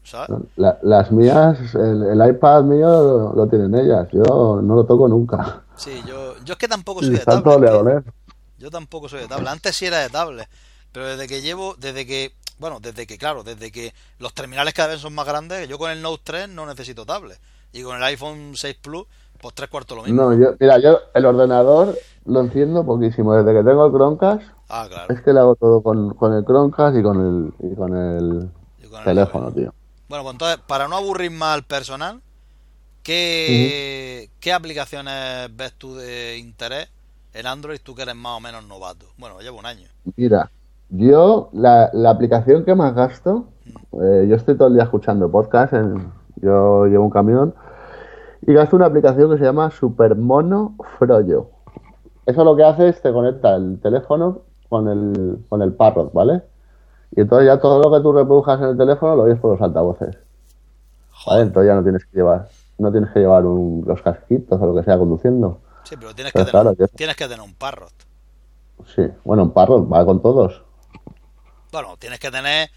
¿sabes? las mías, el, iPad mío lo, tienen ellas, yo no lo toco nunca. Sí, yo, yo es que tampoco soy de tablet. Yo tampoco soy de tablet. Antes sí era de tablet, pero desde que llevo, desde que bueno, desde que, claro, desde que los terminales cada vez son más grandes, yo con el Note 3 no necesito tablet. Y con el iPhone 6 Plus, pues tres cuartos lo mismo. No, yo, mira, yo el ordenador lo enciendo poquísimo. Desde que tengo el Chromecast, ah, claro. es que le hago todo con, con el Chromecast y con el, y con el, teléfono, tío. Bueno, pues entonces, para no aburrir más al personal, ¿qué, ¿qué aplicaciones ves tú de interés en Android tú que eres más o menos novato? Bueno, llevo un año. Mira, yo, la, la aplicación que más gasto, eh, yo estoy todo el día escuchando podcast, yo llevo un camión, y gasto una aplicación que se llama Supermono Froyo. Eso lo que hace es te conecta el teléfono con el, con el Parrot, ¿vale? Y entonces ya todo lo que tú reproduzcas en el teléfono lo oyes por los altavoces. ¿Vale? Entonces ya no tienes que llevar, no tienes que llevar los casquitos o lo que sea conduciendo. Sí, pero tienes, que, tener, tienes que tener un Parrot. Sí, bueno, un Parrot va con todos. Bueno, tienes que tener.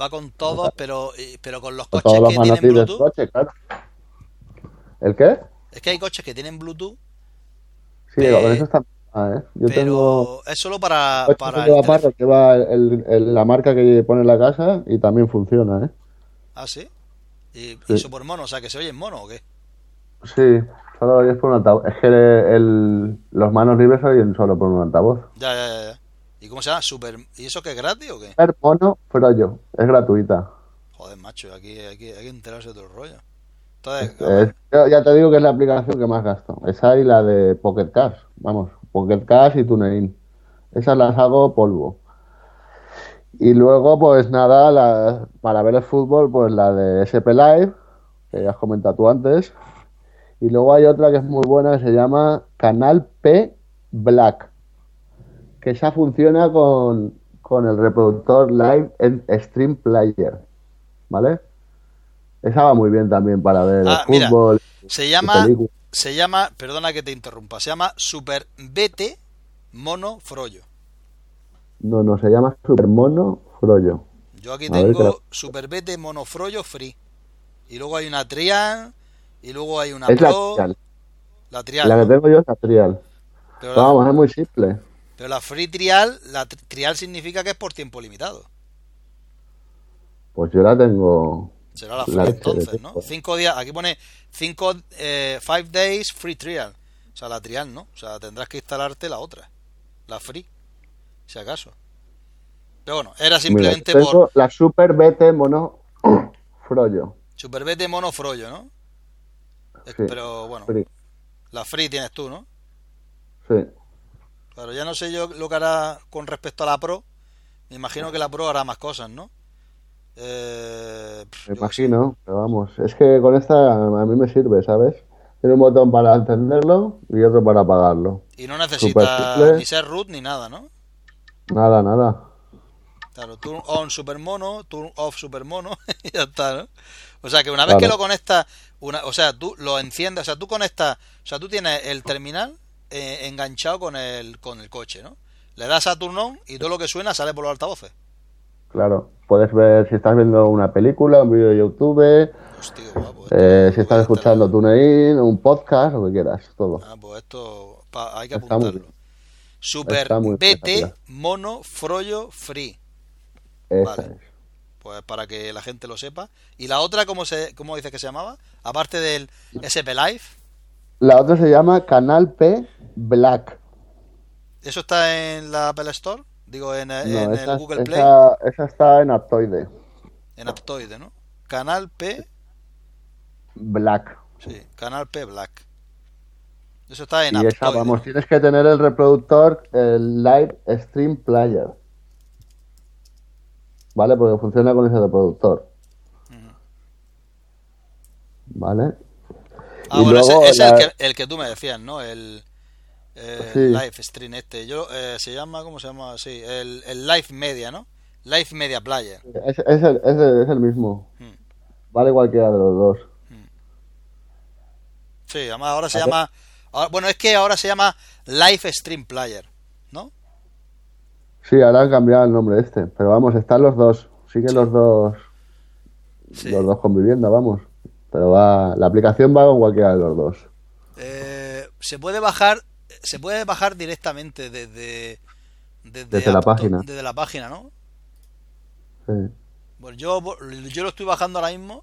Va con todos, pero, pero con los coches que tienen Bluetooth. ¿El qué? Es que hay coches que tienen Bluetooth. Sí, con eso está. Ah, ¿eh? Yo pero tengo... es solo para. para que va el, la marca que pone en la casa y también funciona, ¿eh? Ah, sí. ¿Y, sí. super mono? O sea, que se oye en mono o qué? Sí, solo oyes por un altavoz. Es que el, los manos libres se oyen solo por un altavoz. Ya, ya, ya. ¿Y cómo se llama? Super... ¿Y eso qué es gratis o qué? Super Mono Froyo. Es gratuita. Joder, macho, aquí hay que enterarse de otro rollo. Entonces, ya te digo que es la aplicación que más gasto. Esa y la de Pocket Cash. Vamos, Pocket Cash y TuneIn. Esas las hago polvo. Y luego, pues nada, la, para ver el fútbol, pues la de SP Live, que ya has comentado tú antes. Y luego hay otra que es muy buena que se llama Canal P Black que esa funciona con, el reproductor live en Stream Player. ¿Vale? Esa va muy bien también para ver ah, fútbol. se llama, se llama, perdona que te interrumpa, se llama Super BT Mono Frollo. No, no, se llama Super Mono Frollo. Yo aquí tengo Super BT Mono Frollo Free. Y luego hay una Trial. Y luego hay una es La trial. La trial. La que tengo yo es la Trial. Vamos, es muy simple. Pero la free trial, la trial significa que es por tiempo limitado. Pues yo la tengo. Será la free entonces, ¿no? Cinco días, aquí pone cinco, eh, five days free trial. O sea, la trial, ¿no? O sea, tendrás que instalarte la otra, la free, si acaso. Pero bueno, era simplemente por la Super BT Mono Frollo. Super BT Mono Frollo, ¿no? Sí, Pero bueno, Free. la Free tienes tú, ¿no? Sí. Claro, ya no sé yo lo que hará con respecto a la Pro. Me imagino que la Pro hará más cosas, ¿no? Eh, Me imagino, pero vamos, es que con esta a mí me sirve, ¿sabes? Tiene un botón para encenderlo y otro para apagarlo. Y no necesita ni ser root ni nada, ¿no? Nada, nada. Claro, turn on super mono, turn off super mono y ya está, ¿no? O sea que una vez Claro. que lo conectas, una, o sea, tú lo enciendes, o sea, tú conectas, o sea, tú tienes el terminal eh, enganchado con el, con el coche, ¿no? Le das a turn on y todo lo que suena sale por los altavoces. Claro. Puedes ver si estás viendo una película, un vídeo de YouTube, Hostia, guapo. eh, si estás escuchando TuneIn, un podcast, lo que quieras, todo. Ah, pues esto pa- hay que apuntarlo. Super BT. Mono Frollo Free. Esa Vale. es. Pues para que la gente lo sepa. ¿Y la otra cómo se cómo dice que se llamaba? Aparte del SP Live. La otra se llama Canal P Black. ¿Eso está en la Apple Store? Digo, en, el Google Play. esa, esa está en Aptoide. En Aptoide, ¿no? Canal P. Black. Sí, Canal P Black. Eso está en Y esa, vamos, tienes que tener el reproductor, el Live Stream Player. ¿Vale? Porque funciona con ese reproductor. ¿Vale? Ah, y bueno, ese, luego ese es la- el que, el que tú me decías, ¿no? El eh, Sí. Live Stream este. Yo, eh, se llama, ¿cómo se llama? Sí, el, el Live Media, ¿no? Live Media Player. Es, es el, es el- es el mismo. Hmm. Vale cualquiera de los dos. Sí, además ahora se llama... bueno, es que ahora se llama Live Stream Player, ¿no? Sí, ahora han cambiado el nombre este. Pero vamos, están los dos. Siguen los dos. Sí. Los dos conviviendo, vamos. Pero va. La aplicación va con cualquiera de los dos. Eh, se puede bajar se puede bajar directamente desde desde, Desde la página. desde la página no Sí. bueno yo yo lo estoy bajando ahora mismo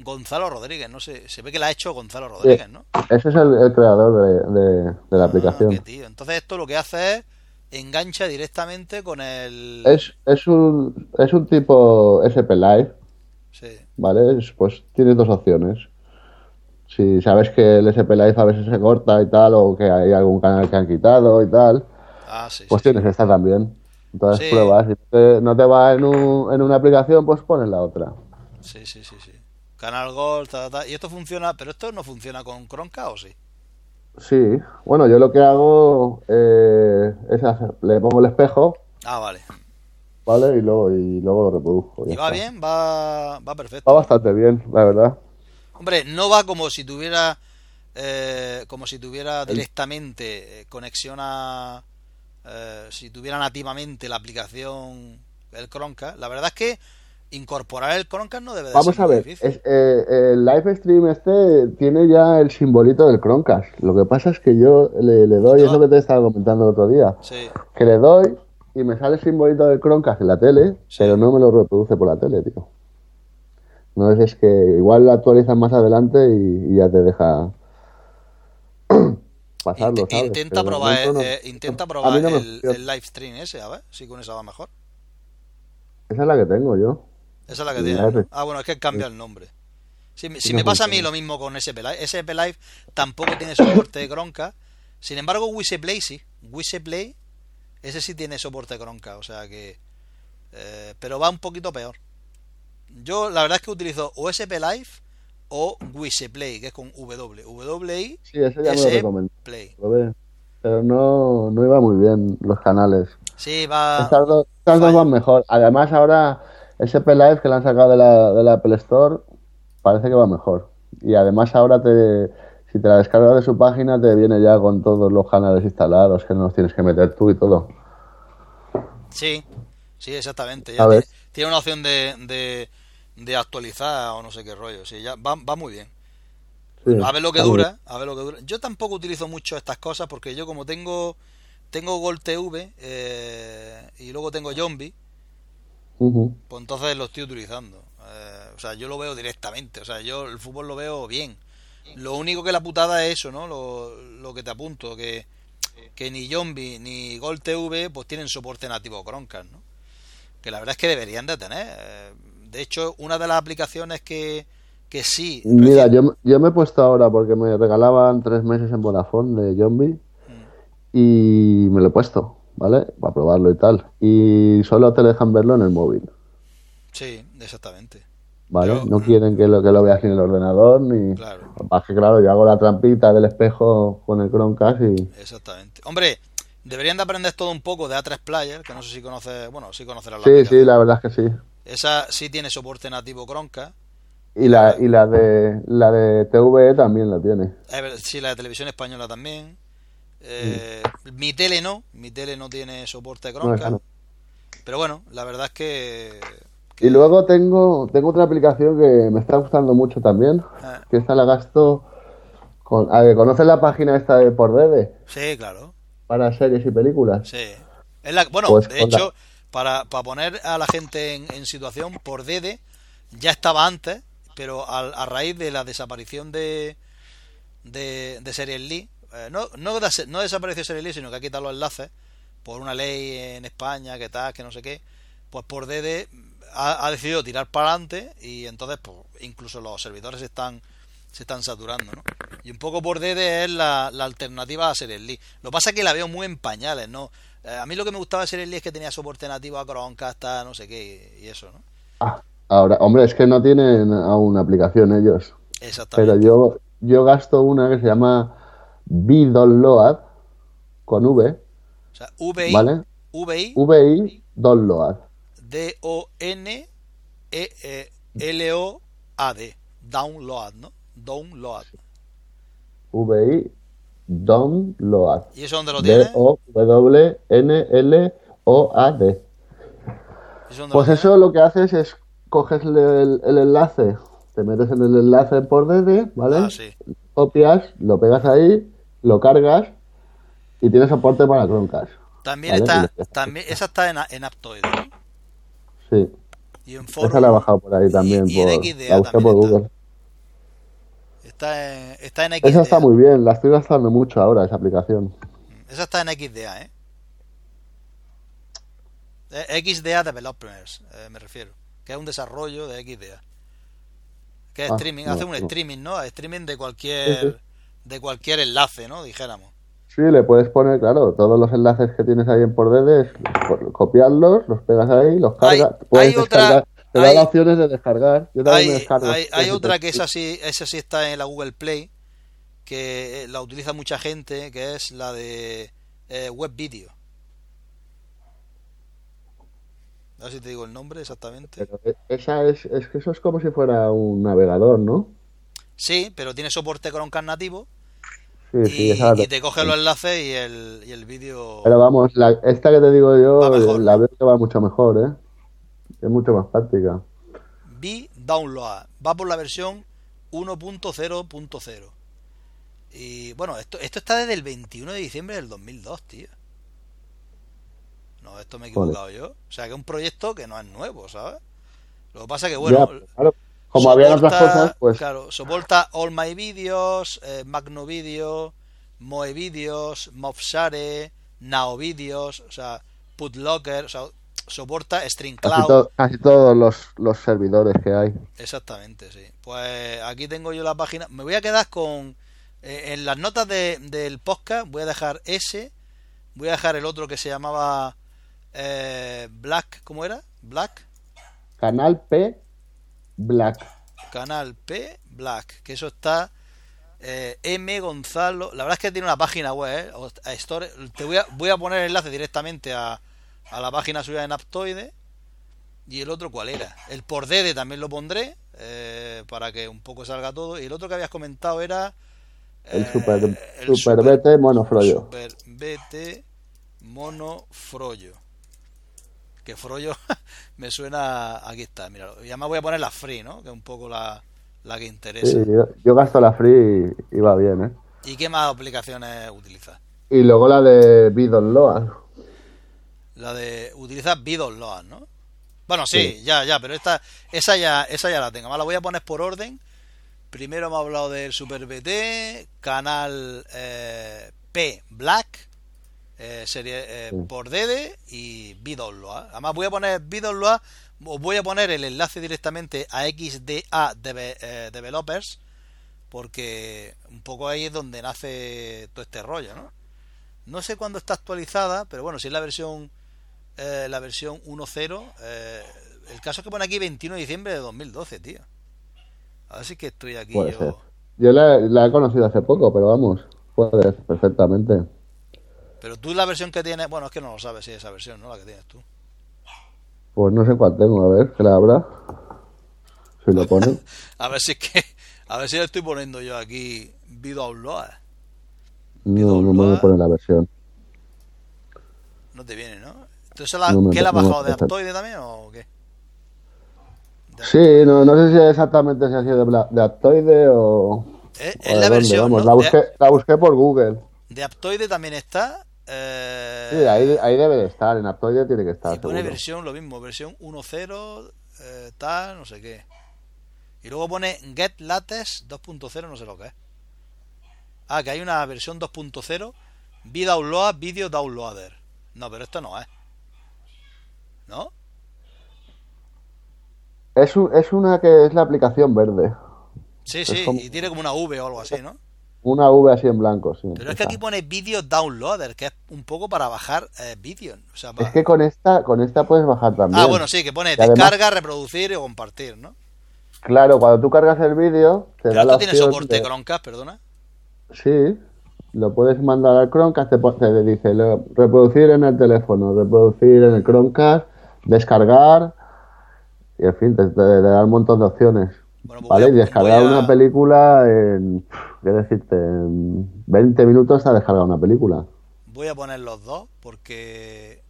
Gonzalo Rodríguez no sé se ve que la ha hecho Gonzalo Rodríguez no Ese es el, el creador de, de- de la Ah, aplicación. qué tío. entonces esto lo que hace es engancha directamente con el Es, es, un, es un tipo SP Live, sí ¿vale? Es- pues tienes dos opciones. Si sabes que el SP Live a veces se corta y tal, o que hay algún canal que han quitado y tal, ah sí, pues sí, tienes esta también. Entonces pruebas. Si te- no te va en, un- en una aplicación, pues pones la otra. sí sí sí sí Canal Gold ta, ta, ta. y esto funciona pero esto no funciona con Chromecast o sí Sí, bueno, yo lo que hago eh, es hacer- le pongo el espejo, ah vale ¿vale? Y luego, y luego lo reproduzco. y va está. bien va va perfecto Va bastante bien, la verdad. Hombre, no va como si tuviera eh, como si tuviera directamente eh, conexión a eh, si tuviera nativamente la aplicación el Chromecast. La verdad es que incorporar el Chromecast no debe de Vamos ser a ver, difícil. es- eh, el live stream este tiene ya el simbolito del Chromecast. Lo que pasa es que yo le, le doy, No. es lo que te estaba comentando el otro día, Sí, que le doy y me sale el simbolito del Chromecast en la tele, Sí. pero no me lo reproduce por la tele, tío. No es, es que igual lo actualizan más adelante y, y ya te deja pasarlo, intenta Pero probar, no- eh, intenta probar no el, el live stream ese, a ver si con esa va mejor. Esa es la que tengo yo. Esa es la que tiene. ¿no? Ah, bueno, es que cambia el nombre. Si, me- si me pasa a mí lo mismo con SP Live, SP Live tampoco tiene soporte de Chromecast. Sin embargo, Play sí. Play, ese sí tiene soporte de Chromecast, o sea que. eh, pero va un poquito peor. Yo la verdad es que utilizo o SP Live o Play, que es con W. WI Sí, ese ya me lo. Play. Pero no, no iba muy bien los canales. Sí, va. Estas dos, estas dos van mejor. Además, ahora SP Live que le han sacado de la, de la Apple Store parece que va mejor. Y además, ahora te, si te la descargas de su página, te viene ya con todos los canales instalados, que no los tienes que meter tú y todo. Sí, sí, exactamente. Ya ver. tiene, una opción de, de, de actualizar o no sé qué rollo. Sí, ya va, va muy bien. Sí, A ver lo que dura, a ver lo que dura. Yo tampoco utilizo mucho estas cosas porque yo como tengo tengo Gol TV eh, y luego tengo Zombie, pues entonces lo estoy utilizando. Eh, o sea, yo lo veo directamente. O sea, yo el fútbol lo veo bien. Lo único que la putada es eso, ¿no? Lo, lo que te apunto, que, que ni Zombie ni Gol TV pues tienen soporte nativo Chromecast, ¿no? que la verdad es que deberían de tener. Eh, de hecho, una de las aplicaciones que, que sí. Mira, yo, yo me he puesto ahora porque me regalaban tres meses en Vodafone de Zombie mm. y me lo he puesto, ¿vale? Para probarlo y tal. Y solo te dejan verlo en el móvil. Sí, exactamente. ¿Vale? no quieren que lo, que lo veas en el ordenador ni. Claro. que, claro, yo hago la trampita del espejo con el Chromecast y. Exactamente. Hombre, deberían de aprender todo un poco de A3 Player, que no sé si conoces. Bueno, sí conocerás la Sí, sí, la verdad es que sí. Esa sí tiene soporte nativo Chromecast. Y la, y la de la de TVE también la tiene. Sí, la de televisión española también. Eh, Mi tele no, mi tele no tiene soporte Chromecast. Pero bueno, la verdad es que y luego tengo, tengo otra aplicación que me está gustando mucho también, ah. que esta la gasto con... ¿Conoces la página esta de por Dede? Sí, claro. Para series y películas. Sí. bueno, pues de hecho, para, para poner a la gente en, situación, por Dede ya estaba antes, pero a, raíz de la desaparición de, de, de Series Lee, eh, no, no, no desapareció Series Lee, sino que ha quitado los enlaces por una ley en España, que tal, que no sé qué, pues por Dede ha, decidido tirar para adelante y entonces pues, incluso los servidores están se están saturando, ¿no? Y un poco por DD es la, alternativa a Series. Lo que pasa es que la veo muy en pañales, ¿no? Eh, a mí lo que me gustaba de Series es que tenía soporte nativo a Chromecast, no sé qué, y eso, ¿no? Ah, ahora, hombre, es que no tienen aún aplicación ellos. Exactamente. Pero yo, yo gasto una que se llama Bidonload con V. O sea, VI. ¿Vale? VI. VI Download. D-O-N-E-L-O-A-D. Download, ¿no? Download. V-I, Download. ¿Y eso dónde lo tiene? D-O-W-N-L-O-A-D. Pues eso lo que haces es coges el, enlace, te metes en el enlace por DD, ¿vale? Ah, sí. Copias, lo pegas ahí, lo cargas y tienes soporte para Chromecast. También está, también, esa está en, en Aptoid, ¿no? Sí. Y en Esa la he bajado por ahí también. Y, en XDA la por Google. Está en, está en XDA. Esa está muy bien, la estoy gastando mucho ahora, esa aplicación. Esa está en XDA, ¿eh? eh XDA Developers, eh, me refiero. Que es un desarrollo de XDA. Que es ah, streaming, hace un streaming, ¿no? Streaming de cualquier, de cualquier enlace, ¿no? Dijéramos. Sí, le puedes poner, claro, todos los enlaces que tienes ahí en por DD, copiarlos, los pegas ahí, los cargas. Puedes descargar. Te da opciones de descargar. Yo también hay, descargo. Hay, otra que esa sí, esa sí está en la Google Play, que eh, la utiliza mucha gente, que es la de eh, Web Video. A ver si te digo el nombre exactamente. Pero e, esa es, es que eso es como si fuera un navegador, ¿no? Sí, pero tiene soporte con un nativo y, te coge los enlaces y el, y el vídeo. Pero vamos, la, esta que te digo yo, la veo que va mucho mejor, ¿eh? Es mucho más práctica. Vi Download. Va por la versión 1.0.0. Y bueno, esto, esto está desde el 21 de diciembre del 2002, tío. No, esto me he equivocado yo. O sea, que es un proyecto que no es nuevo, ¿sabes? Lo que pasa que, bueno, como había otras cosas, pues. Claro, soporta All My Videos, eh, Magno Video, Moe Videos, Now Videos, o sea, Putlocker, o sea, soporta StreamCloud. Casi, todos los, los, servidores que hay. Exactamente, sí. Pues aquí tengo yo la página. Me voy a quedar con. Eh, en las notas de, del podcast voy a dejar ese. Voy a dejar el otro que se llamaba. Eh, Black, ¿cómo era? Black. Canal P Black. Canal P Black, que eso está eh, M Gonzalo. La verdad es que tiene una página web, eh, Te voy a, voy a poner el enlace directamente a, a la página suya en Aptoide. Y el otro, ¿cuál era? El por DD también lo pondré eh, para que un poco salga todo. Y el otro que habías comentado era. el Super, el super, BT Monofrollo. Super BT que Frollo me suena. Aquí está, mira. Y además voy a poner la free, ¿no? Que es un poco la, la que interesa. Sí, yo, gasto la free y, va bien, ¿eh? ¿Y qué más aplicaciones utilizas? Y luego la de Bidon La de. Utilizas Bidon ¿no? Bueno, sí, ya, ya, pero esta, esa ya, esa ya la tengo. Más la voy a poner por orden. Primero me ha hablado del Super BT, canal eh, P Black, Eh, serie eh, por Dede y Bidonloa. Además voy a poner Bidonloa, os voy a poner el enlace directamente a XDA eh, Developers, porque un poco ahí es donde nace todo este rollo, ¿no? No sé cuándo está actualizada, pero bueno, si es la versión la versión 1.0, el caso es que pone aquí 21 de diciembre de 2012, tío. Así que estoy aquí yo... Yo la, la, he conocido hace poco, pero vamos, puede perfectamente. Pero tú la versión que tienes, bueno, es que no lo sabes si es esa versión, ¿no? La que tienes tú. Pues no sé cuál tengo, a ver, que la abra. Si lo pone. a ver si es que, a ver si le estoy poniendo yo aquí Video Outlaw. No, no me pone la versión. No te viene, ¿no? Entonces, la, ¿qué la ha bajado de Aptoide también o qué? Sí, no, no sé si exactamente si ha sido de, de Aptoide o. Es, la versión. Vamos, la, busqué, la busqué por Google. De Aptoide también está. Eh, sí, ahí, ahí, debe de estar, en Aptoide tiene que estar. Y pone versión, lo mismo, versión 1.0, eh, tal, no sé qué. Y luego pone Get Latest 2.0, no sé lo que es. Ah, que hay una versión 2.0, Download Video Downloader. No, pero esto no es. ¿No? Es, un, es una que es la aplicación verde. Sí, sí, y tiene como una V o algo así, ¿no? Una V así en blanco, sí. Pero es que aquí pone Video Downloader, que es un poco para bajar eh, vídeo. Es que con esta, con esta puedes bajar también. Ah, bueno, sí, que pone descarga, reproducir y compartir, ¿no? Claro, cuando tú cargas el vídeo, te da esto tiene soporte Chromecast, perdona? Sí, lo puedes mandar al Chromecast, te, te dice reproducir en el teléfono, reproducir en el Chromecast, descargar, y en fin, te, te da un montón de opciones. Pues vale, y descargar una película en, ¿qué decirte? En 20 minutos ha descargado una película. Voy a poner los dos porque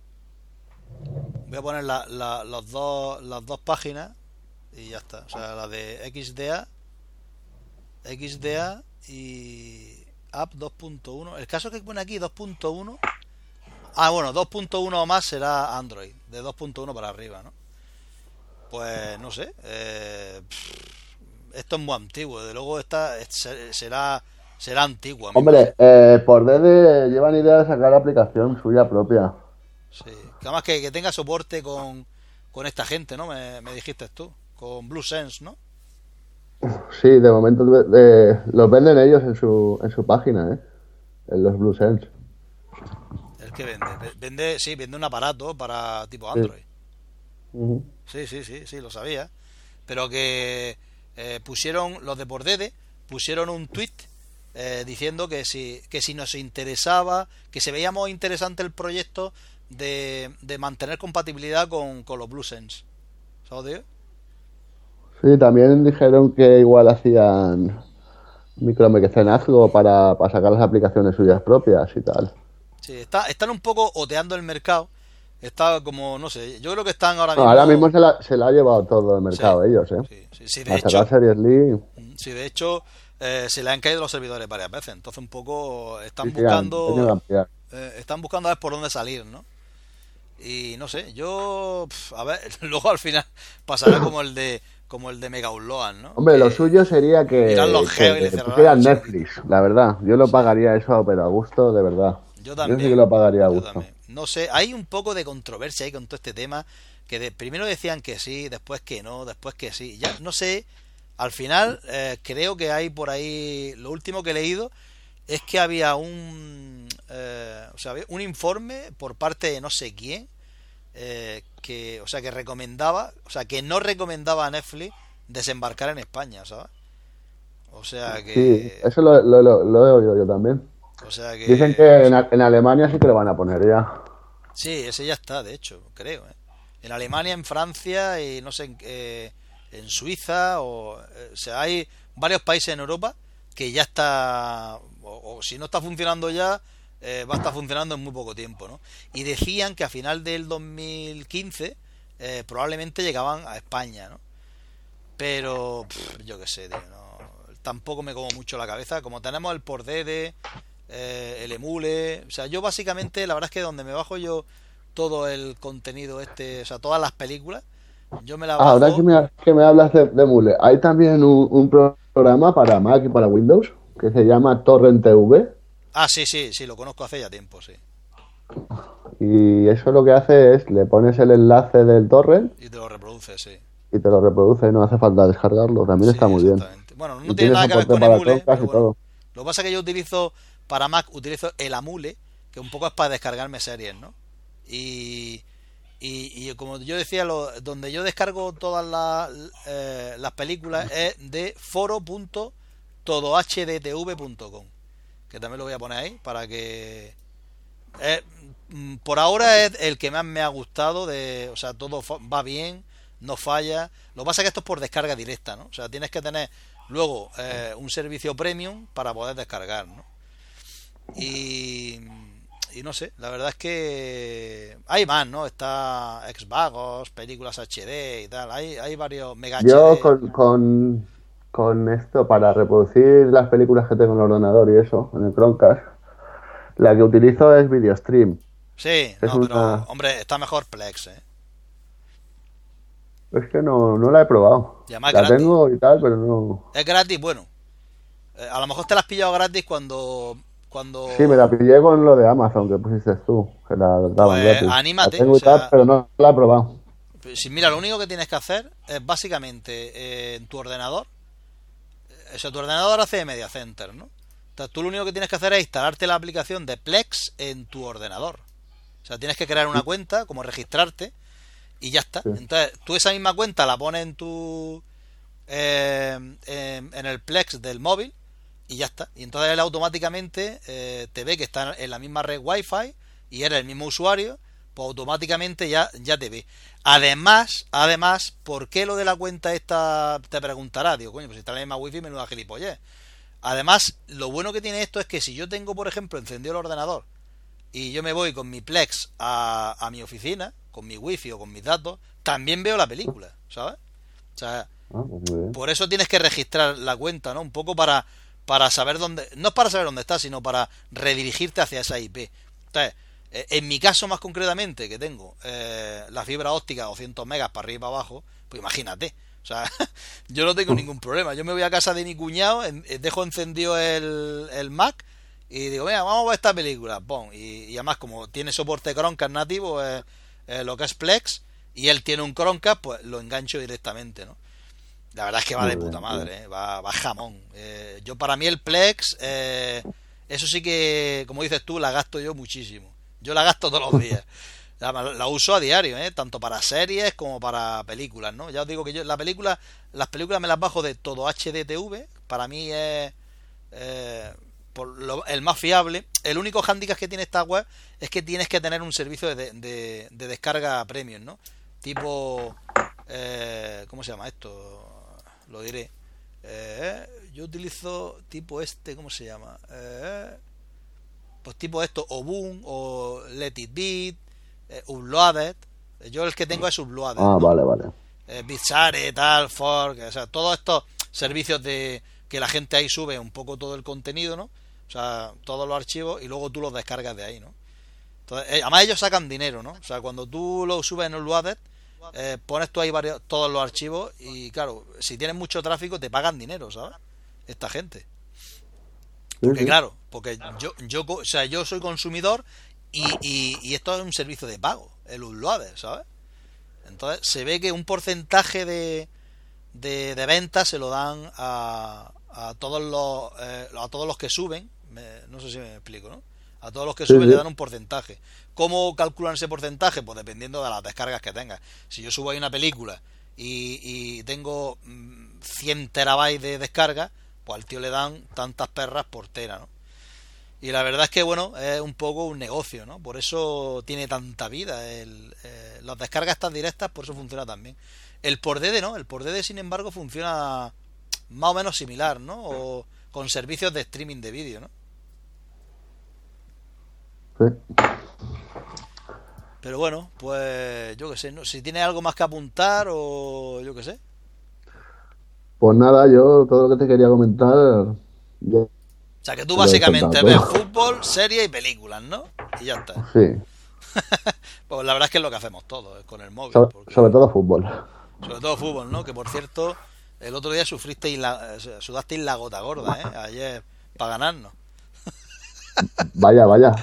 voy a poner la, la, los dos, las dos páginas y ya está. O sea, la de XDA, XDA y App 2.1. El caso que pone aquí 2.1. Ah, bueno, 2.1 o más será Android, de 2.1 para arriba, ¿no? Pues no sé. Eh, esto es muy antiguo, de luego esta será será antigua. Hombre, eh, por DD llevan idea de sacar aplicación suya propia. Sí, que además que, tenga soporte con, con esta gente, ¿no? Me, dijiste tú, con Blue Sense, ¿no? Sí, de momento los venden ellos en su, en su página, ¿eh? En los Blue Sense. ¿El que vende? Vende, sí, vende un aparato para tipo Android. Sí, sí, sí, sí, lo sabía. Pero que eh, pusieron, los de Bordede, pusieron un tweet eh, diciendo que si, que si nos interesaba, que se veíamos interesante el proyecto de, de mantener compatibilidad con, con los BlueSense. ¿Sabes, Sí, también dijeron que igual hacían micromecenazgo para, para sacar las aplicaciones suyas propias y tal. Sí, está, están un poco oteando el mercado está como, no sé, yo creo que están ahora mismo... ahora mismo se la, se la ha llevado todo el mercado ellos, ¿eh? Sí, de hecho... Series League... Mm, sí, de hecho, eh, se le han caído los servidores varias veces, entonces un poco están buscando... Eh, están buscando a ver por dónde salir, ¿no? Y no sé, yo... a ver, luego al final pasará como el de como el de Mega Upload, ¿no? Hombre, lo suyo sería que, los que, que Netflix, la verdad. Yo lo pagaría eso, pero a gusto, de verdad. Yo también. Yo sí que lo pagaría a gusto no sé, hay un poco de controversia ahí con todo este tema, que de, primero decían que sí, después que no, después que sí, ya no sé, al final eh, creo que hay por ahí, lo último que he leído es que había un, eh, o sea, un informe por parte de no sé quién, eh, que, o sea, que recomendaba, o sea, que no recomendaba a Netflix desembarcar en España, ¿sabes? O sea que... Sí, eso lo, lo, he oído yo también. Dicen que en, en, Alemania sí que lo van a poner ya. Sí, ese ya está, de hecho, creo. ¿eh? En Alemania, en Francia y no sé, eh, en Suiza, o, eh, o, sea, hay varios países en Europa que ya está, o, si no está funcionando ya, va a estar funcionando en muy poco tiempo, ¿no? Y decían que a final del 2015 probablemente llegaban a España, ¿no? Pero yo qué sé, tampoco me como mucho la cabeza. Como tenemos el por de eh, el emule. O sea, yo básicamente, la verdad es que donde me bajo yo todo el contenido este, o sea, todas las películas, yo me la bajo. Ahora que me, que me hablas de, emule, hay también un, programa para Mac y para Windows que se llama Torrent TV. Ah, sí, sí, sí, lo conozco hace ya tiempo, sí. Y eso lo que hace es, le pones el enlace del torrent. Y te lo reproduce, sí. Y te lo reproduce, no hace falta descargarlo, también está muy bien. Bueno, no tiene nada que ver con Emule. Lo que pasa es que yo utilizo, para Mac, utilizo el Amule, que un poco es para descargarme series, ¿no? Y, y, como yo decía, lo, donde yo descargo todas las, eh, las películas es de foro.todohdtv.com, que también lo voy a poner ahí para que... Mm, por ahora es el que más me ha gustado, de, o sea, todo va bien, no falla. Lo que pasa es que esto es por descarga directa, ¿no? O sea, tienes que tener luego eh, un servicio premium para poder descargar, ¿no? Y y no sé, la verdad es que hay más, ¿no? Está Xvagos, películas HD y tal, hay, hay varios mega Yo con, con, esto, para reproducir las películas que tengo en el ordenador y eso, en el Chromecast, la que utilizo es VideoStream. Sí, no, pero hombre, está mejor Plex, ¿eh? Es que no, no la he probado. la tengo y tal, pero no. Es gratis, bueno. Eh, a lo mejor te la has pillado gratis cuando Sí, me la pillé con lo de Amazon que pusiste tú, que la pues, Anímate. pero no la he probado. Sí, mira, lo único que tienes que hacer es básicamente eh, en tu ordenador. Eso, tu ordenador hace de Media Center, ¿no? Entonces, tú lo único que tienes que hacer es instalarte la aplicación de Plex en tu ordenador. O sea, tienes que crear una cuenta, como registrarte, y ya está. Entonces, tú esa misma cuenta la pones en tu. Eh, en el Plex del móvil y ya está. Y entonces él automáticamente eh, te ve que está en la misma red Wi-Fi y eres el mismo usuario, pues automáticamente ya, ya te ve. Además, además, ¿por qué lo de la cuenta esta te preguntará? Digo, coño, pues si está en la misma Wi-Fi, menuda gilipollez. Además, lo bueno que tiene esto es que si yo tengo, por ejemplo, encendido el ordenador y yo me voy con mi Plex a, a mi oficina, con mi Wi-Fi o con mis datos, también veo la película, ¿sabes? O sea, ah, pues por eso tienes que registrar la cuenta, ¿no? Un poco para para saber dónde, no es para saber dónde está, sino para redirigirte hacia esa IP. Entonces, eh, en mi caso más concretamente, que tengo eh, la fibra óptica 200 megas para arriba y para abajo, pues imagínate. O sea, yo no tengo ningún problema. Yo me voy a casa de mi cuñado, eh, dejo encendido el, el Mac y digo, mira, vamos a ver esta película. Y, y además, como tiene soporte Chromecast nativo, lo que es Plex, y él tiene un Chromecast, pues lo engancho directamente, ¿no? La verdad es que va de puta madre, ¿eh? va, va, jamón. Eh, yo para mí el Plex, eh, eso sí que, como dices tú, la gasto yo muchísimo. Yo la gasto todos los días. La, uso a diario, ¿eh? tanto para series como para películas, ¿no? Ya os digo que yo la película, las películas me las bajo de todo HDTV, para mí es por el más fiable. El único handicap que tiene esta web es que tienes que tener un servicio de, de, de descarga premium, ¿no? Tipo, ¿cómo se llama esto? Lo diré. Eh, yo utilizo tipo este, ¿cómo se llama? Eh, pues tipo esto, o Boom, o Let It Beat, eh, Uploaded. Yo el que tengo es Uploaded. Ah, vale, vale. Eh, tal, Fork, o sea, todos estos servicios de que la gente ahí sube un poco todo el contenido, ¿no? O sea, todos los archivos y luego tú los descargas de ahí, ¿no? Entonces, además ellos sacan dinero, ¿no? O sea, cuando tú lo subes en Uploaded, eh, pones tú ahí varios, todos los archivos y claro, si tienes mucho tráfico te pagan dinero, ¿sabes? Esta gente. Porque claro, porque yo, yo, o sea, yo soy consumidor y, y, esto es un servicio de pago, el uploader, ¿sabes? Entonces se ve que un porcentaje de, de, de ventas se lo dan a, a todos los eh, a todos los que suben, no sé si me explico, ¿no? A todos los que suben le dan un porcentaje. ¿Cómo calculan ese porcentaje? Pues dependiendo de las descargas que tengas. Si yo subo ahí una película y, tengo 100 mm, terabytes de descarga, pues al tío le dan tantas perras por tera, ¿no? Y la verdad es que, bueno, es un poco un negocio, ¿no? Por eso tiene tanta vida. El, eh, las descargas tan directas, por eso funciona también. El por DD, ¿no? El por DD, sin embargo, funciona más o menos similar, ¿no? O con servicios de streaming de vídeo, ¿no? Pero bueno, pues yo qué sé, si tiene algo más que apuntar o yo qué sé. Pues nada, yo todo lo que te quería comentar. o sea, que tú básicamente ves fútbol, series y películas, ¿no? Y ya está. Sí. pues la verdad es que es lo que hacemos todos, con el móvil. sobre todo fútbol. Sobre todo fútbol, ¿no? Que por cierto, el otro día sufristeis la, sudasteis la gota gorda, ¿eh? Ayer, para ganarnos. vaya, vaya.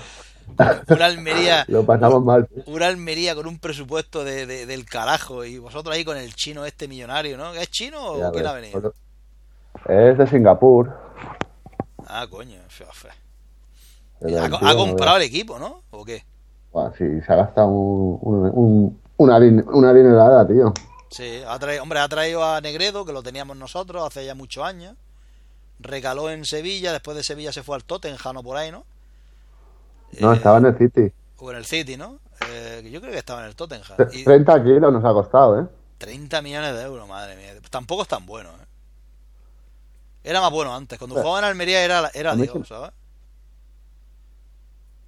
Una Almería. Lo pasamos mal. Una Almería con un presupuesto de, del carajo. Y vosotros ahí con el chino este millonario, ¿no? ¿Es chino o quién ha venido? Es de Singapur. Ah, coño. Ha, comprado el equipo, ¿no? ¿O qué? sí, se ha gastado un, una, una dinerada, tío. Sí, ha traído, hombre, ha traído a Negredo, que lo teníamos nosotros hace ya muchos años. Recaló en Sevilla, después de Sevilla se fue al Tottenham o por ahí, ¿no? No, estaba en el City. O en el City, ¿no? Eh, yo creo que estaba en el Tottenham. 30 kilos nos ha costado, ¿eh? 30 millones de euros, madre mía. Tampoco es tan bueno, ¿eh? Era más bueno antes. Cuando jugaba en Almería era, era Dios, ¿sabes?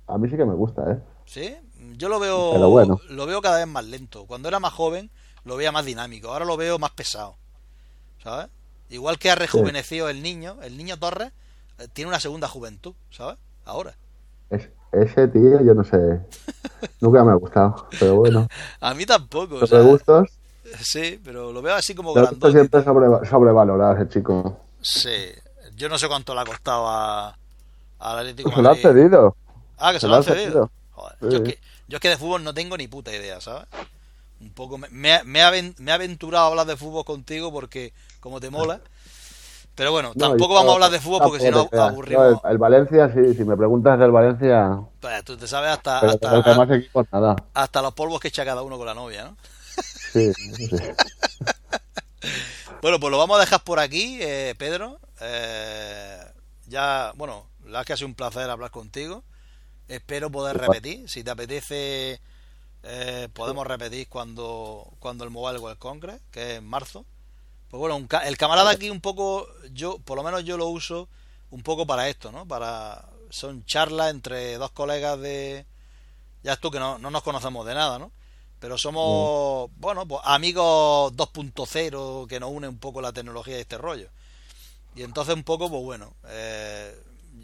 A mí sí que me gusta, ¿eh? Sí, yo lo veo, lo veo cada vez más lento. Cuando era más joven lo veía más dinámico, ahora lo veo más pesado, ¿sabes? Igual que ha rejuvenecido el niño, el niño Torres eh, tiene una segunda juventud, ¿sabes? Ahora. Ese tío, yo no sé, nunca me ha gustado, pero bueno. A mí tampoco. ¿Los gustos? Sí, pero lo veo así como grande. siempre sobrevalorado ese chico. Sí, yo no sé cuánto le ha costado a, al Atlético pues Se lo ha cedido. Ah, que se, lo ha cedido. yo, es que, yo es que de fútbol no tengo ni puta idea, ¿sabes? un poco me, me, me, he aventurado a hablar de fútbol contigo porque como te mola. Pero bueno, tampoco vamos a hablar de fútbol porque si no aburrimos. el, Valencia, sí, si me preguntas del Valencia. Pues tú te sabes hasta. hasta, hasta los polvos que echa cada uno con la novia, ¿no? Sí, sí. bueno, pues lo vamos a dejar por aquí, eh, Pedro. Eh, ya, bueno, la verdad que ha sido un placer hablar contigo. Espero poder repetir. Si te apetece eh, podemos repetir cuando, cuando el Mobile World Congress, que es en marzo. Pues bueno, el camarada aquí un poco, yo, por lo menos yo lo uso un poco para esto, ¿no? Para, son charlas entre dos colegas de, ya tú que no, no nos conocemos de nada, ¿no? Pero somos, mm. bueno, pues amigos 2.0 que nos une un poco la tecnología y este rollo. Y entonces un poco, pues bueno, eh,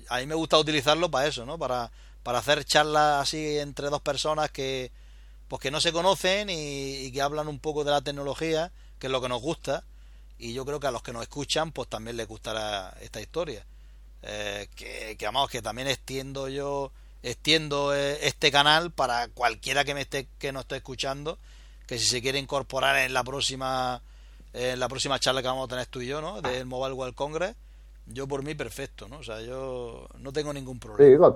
a mí me gusta utilizarlo para eso, ¿no? Para, para hacer charlas así entre dos personas que, pues que no se conocen y, que hablan un poco de la tecnología, que es lo que nos gusta, y yo creo que a los que nos escuchan, pues también les gustará esta historia. Eh, que, que, vamos, que también extiendo yo, extiendo eh, este canal para cualquiera que me esté, que nos esté escuchando, que si se quiere incorporar en la próxima, en la próxima charla que vamos a tener tú y yo, ¿no? Del Mobile World Congress, yo por mí perfecto, ¿no? O sea, yo no tengo ningún problema. Sí,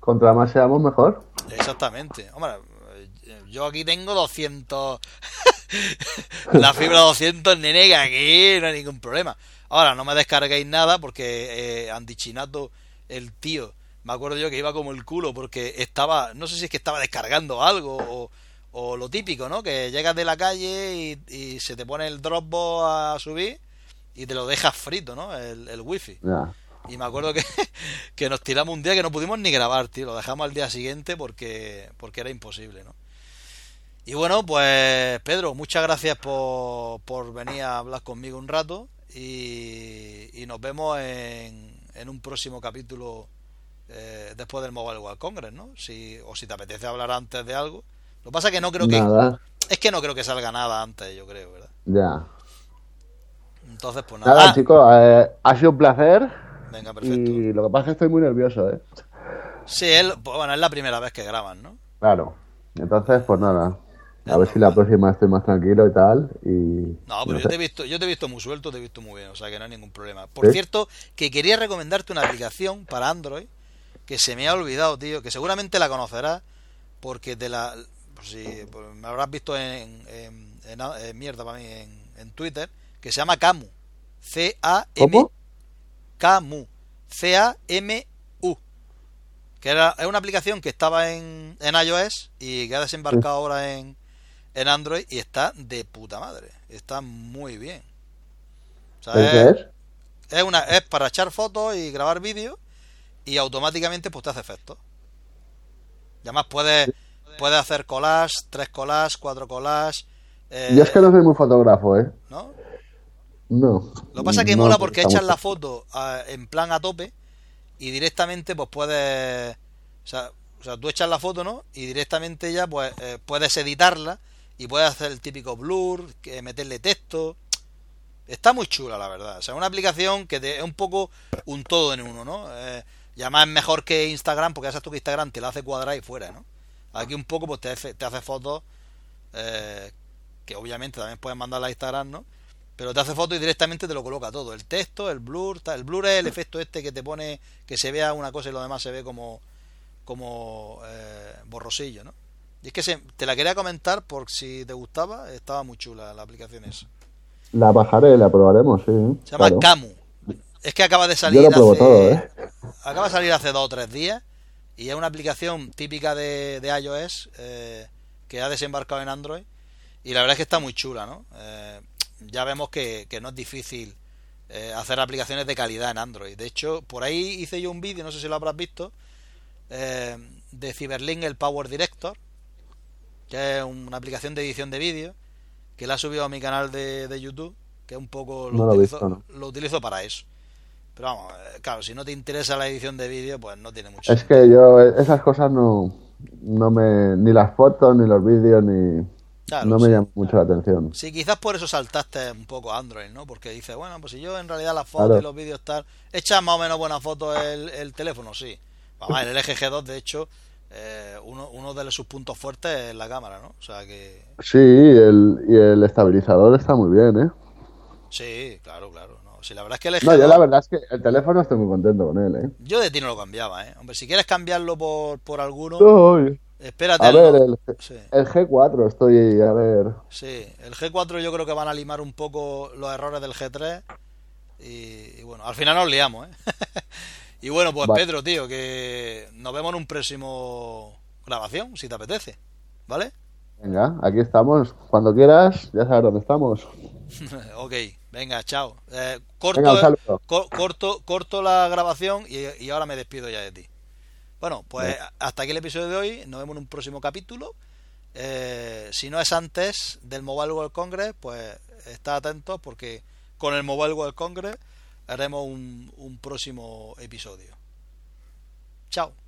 contra más seamos mejor. Exactamente. Hombre, yo aquí tengo 200. la fibra 200 nene que aquí no hay ningún problema. Ahora, no me descarguéis nada porque eh, Andichinato, el tío, me acuerdo yo que iba como el culo porque estaba, no sé si es que estaba descargando algo o, lo típico, ¿no? Que llegas de la calle y, se te pone el Dropbox a subir y te lo dejas frito, ¿no? El, el wifi. Y me acuerdo que, que nos tiramos un día que no pudimos ni grabar, tío. Lo dejamos al día siguiente porque, porque era imposible, ¿no? Y bueno, pues Pedro, muchas gracias por, por venir a hablar conmigo un rato y, nos vemos en, en, un próximo capítulo eh, después del Mobile World Congress, ¿no? Si, o si te apetece hablar antes de algo. Lo que pasa es que no creo que... Es que no creo que salga nada antes, yo creo, ¿verdad? Ya. Entonces, pues nada. Nada, ah. chicos, eh, ha sido un placer. Venga, perfecto. Y lo que pasa es que estoy muy nervioso, ¿eh? Sí, él, pues, bueno, es la primera vez que graban, ¿no? Claro. Entonces, pues nada. A ver si la próxima estoy más tranquilo y tal. Y, no, pero yo, te he visto, yo te he visto muy suelto, te he visto muy bien, o sea que no hay ningún problema. Por cierto, que quería recomendarte una aplicación para Android que se me ha olvidado, tío, que seguramente la conocerás porque te la. Pues si, pues me habrás visto en, en, mierda para mí, en, Twitter, que se llama Camu. C-A-M. Camu. C-A-M-U. Que era, es una aplicación que estaba en, en iOS y que ha desembarcado ahora en, en Android y está de puta madre. Está muy bien. es, es, una, es para echar fotos y grabar vídeos y automáticamente pues te hace efectos. Y además puedes, puedes hacer collage, tres collages, cuatro collages. Eh, Yo es que no soy muy fotógrafo, ¿eh? ¿No? No. Lo que pasa es que mola porque echas la foto en plan a tope y directamente pues puedes... O sea, o sea, tú echas la foto, ¿no? Y directamente ya pues eh, puedes editarla y puedes hacer el típico blur, que meterle texto. Está muy chula, la verdad. O sea, una aplicación que te, es un poco un todo en uno, ¿no? Eh, Y es mejor que Instagram, porque ya sabes tú que Instagram te la hace cuadrar y fuera, ¿no? Aquí un poco pues te hace, te hace fotos eh, que obviamente también puedes mandarla a Instagram, ¿no? Pero te hace fotos y directamente te lo coloca todo. El texto, el blur, el blur es el efecto este que te pone que se vea una cosa y lo demás se ve como, como eh, borrosillo, ¿no? Y es que se, te la quería comentar por si te gustaba, estaba muy chula la aplicación esa. La bajaré, la probaremos, sí. Se llama Camu. Es que acaba de salir. Yo lo hace, todo, ¿eh? Acaba de salir hace dos o tres días y es una aplicación típica de, de iOS eh, que ha desembarcado en Android y la verdad es que está muy chula, ¿no? Eh, ya vemos que, que, no es difícil hacer aplicaciones de calidad en Android. De hecho, por ahí hice yo un vídeo, no sé si lo habrás visto, de Cyberlink, el Power Director, que es una aplicación de edición de vídeo, que la he subido a mi canal de, de YouTube, que un poco lo, utilizo, lo utilizo para eso. Pero vamos, eh, claro, si no te interesa la edición de vídeo, pues no tiene mucho. Es que yo esas cosas no, no me. Ni las fotos, ni los vídeos, ni. no me llaman mucho la atención. Sí, quizás por eso saltaste un poco a Android, ¿no? Porque dices, bueno, pues si yo en realidad las fotos y los vídeos tal. ¿Echas más o menos buenas fotos el, el teléfono? Sí. Vamos, el LG G2, de hecho, eh, uno, uno de sus puntos fuertes es la cámara, ¿no? O sea que. Sí, el, y el estabilizador está muy bien, ¿eh? Sí, claro, claro. Si la verdad es que el No, yo la verdad es que el teléfono estoy muy contento con él, ¿eh? Yo de ti no lo cambiaba, ¿eh? Hombre, si quieres cambiarlo por, por alguno, Uy. espérate. A ver, el, sí. el, G4 estoy, a ver. Sí, el G4 yo creo que van a limar un poco los errores del G3 y, y bueno, al final nos liamos, ¿eh? y bueno, pues. Pedro, tío, que nos vemos en un próximo grabación, si te apetece, ¿vale? Venga, aquí estamos. Cuando quieras, ya sabes dónde estamos. ok, venga, chao. Eh, corto, venga, co corto, corto la grabación y, y, ahora me despido ya de ti. Bueno, pues venga. hasta aquí el episodio de hoy. Nos vemos en un próximo capítulo. Eh, si no es antes del Mobile World Congress, pues está atento porque con el Mobile World Congress haremos un, un próximo episodio. Chao.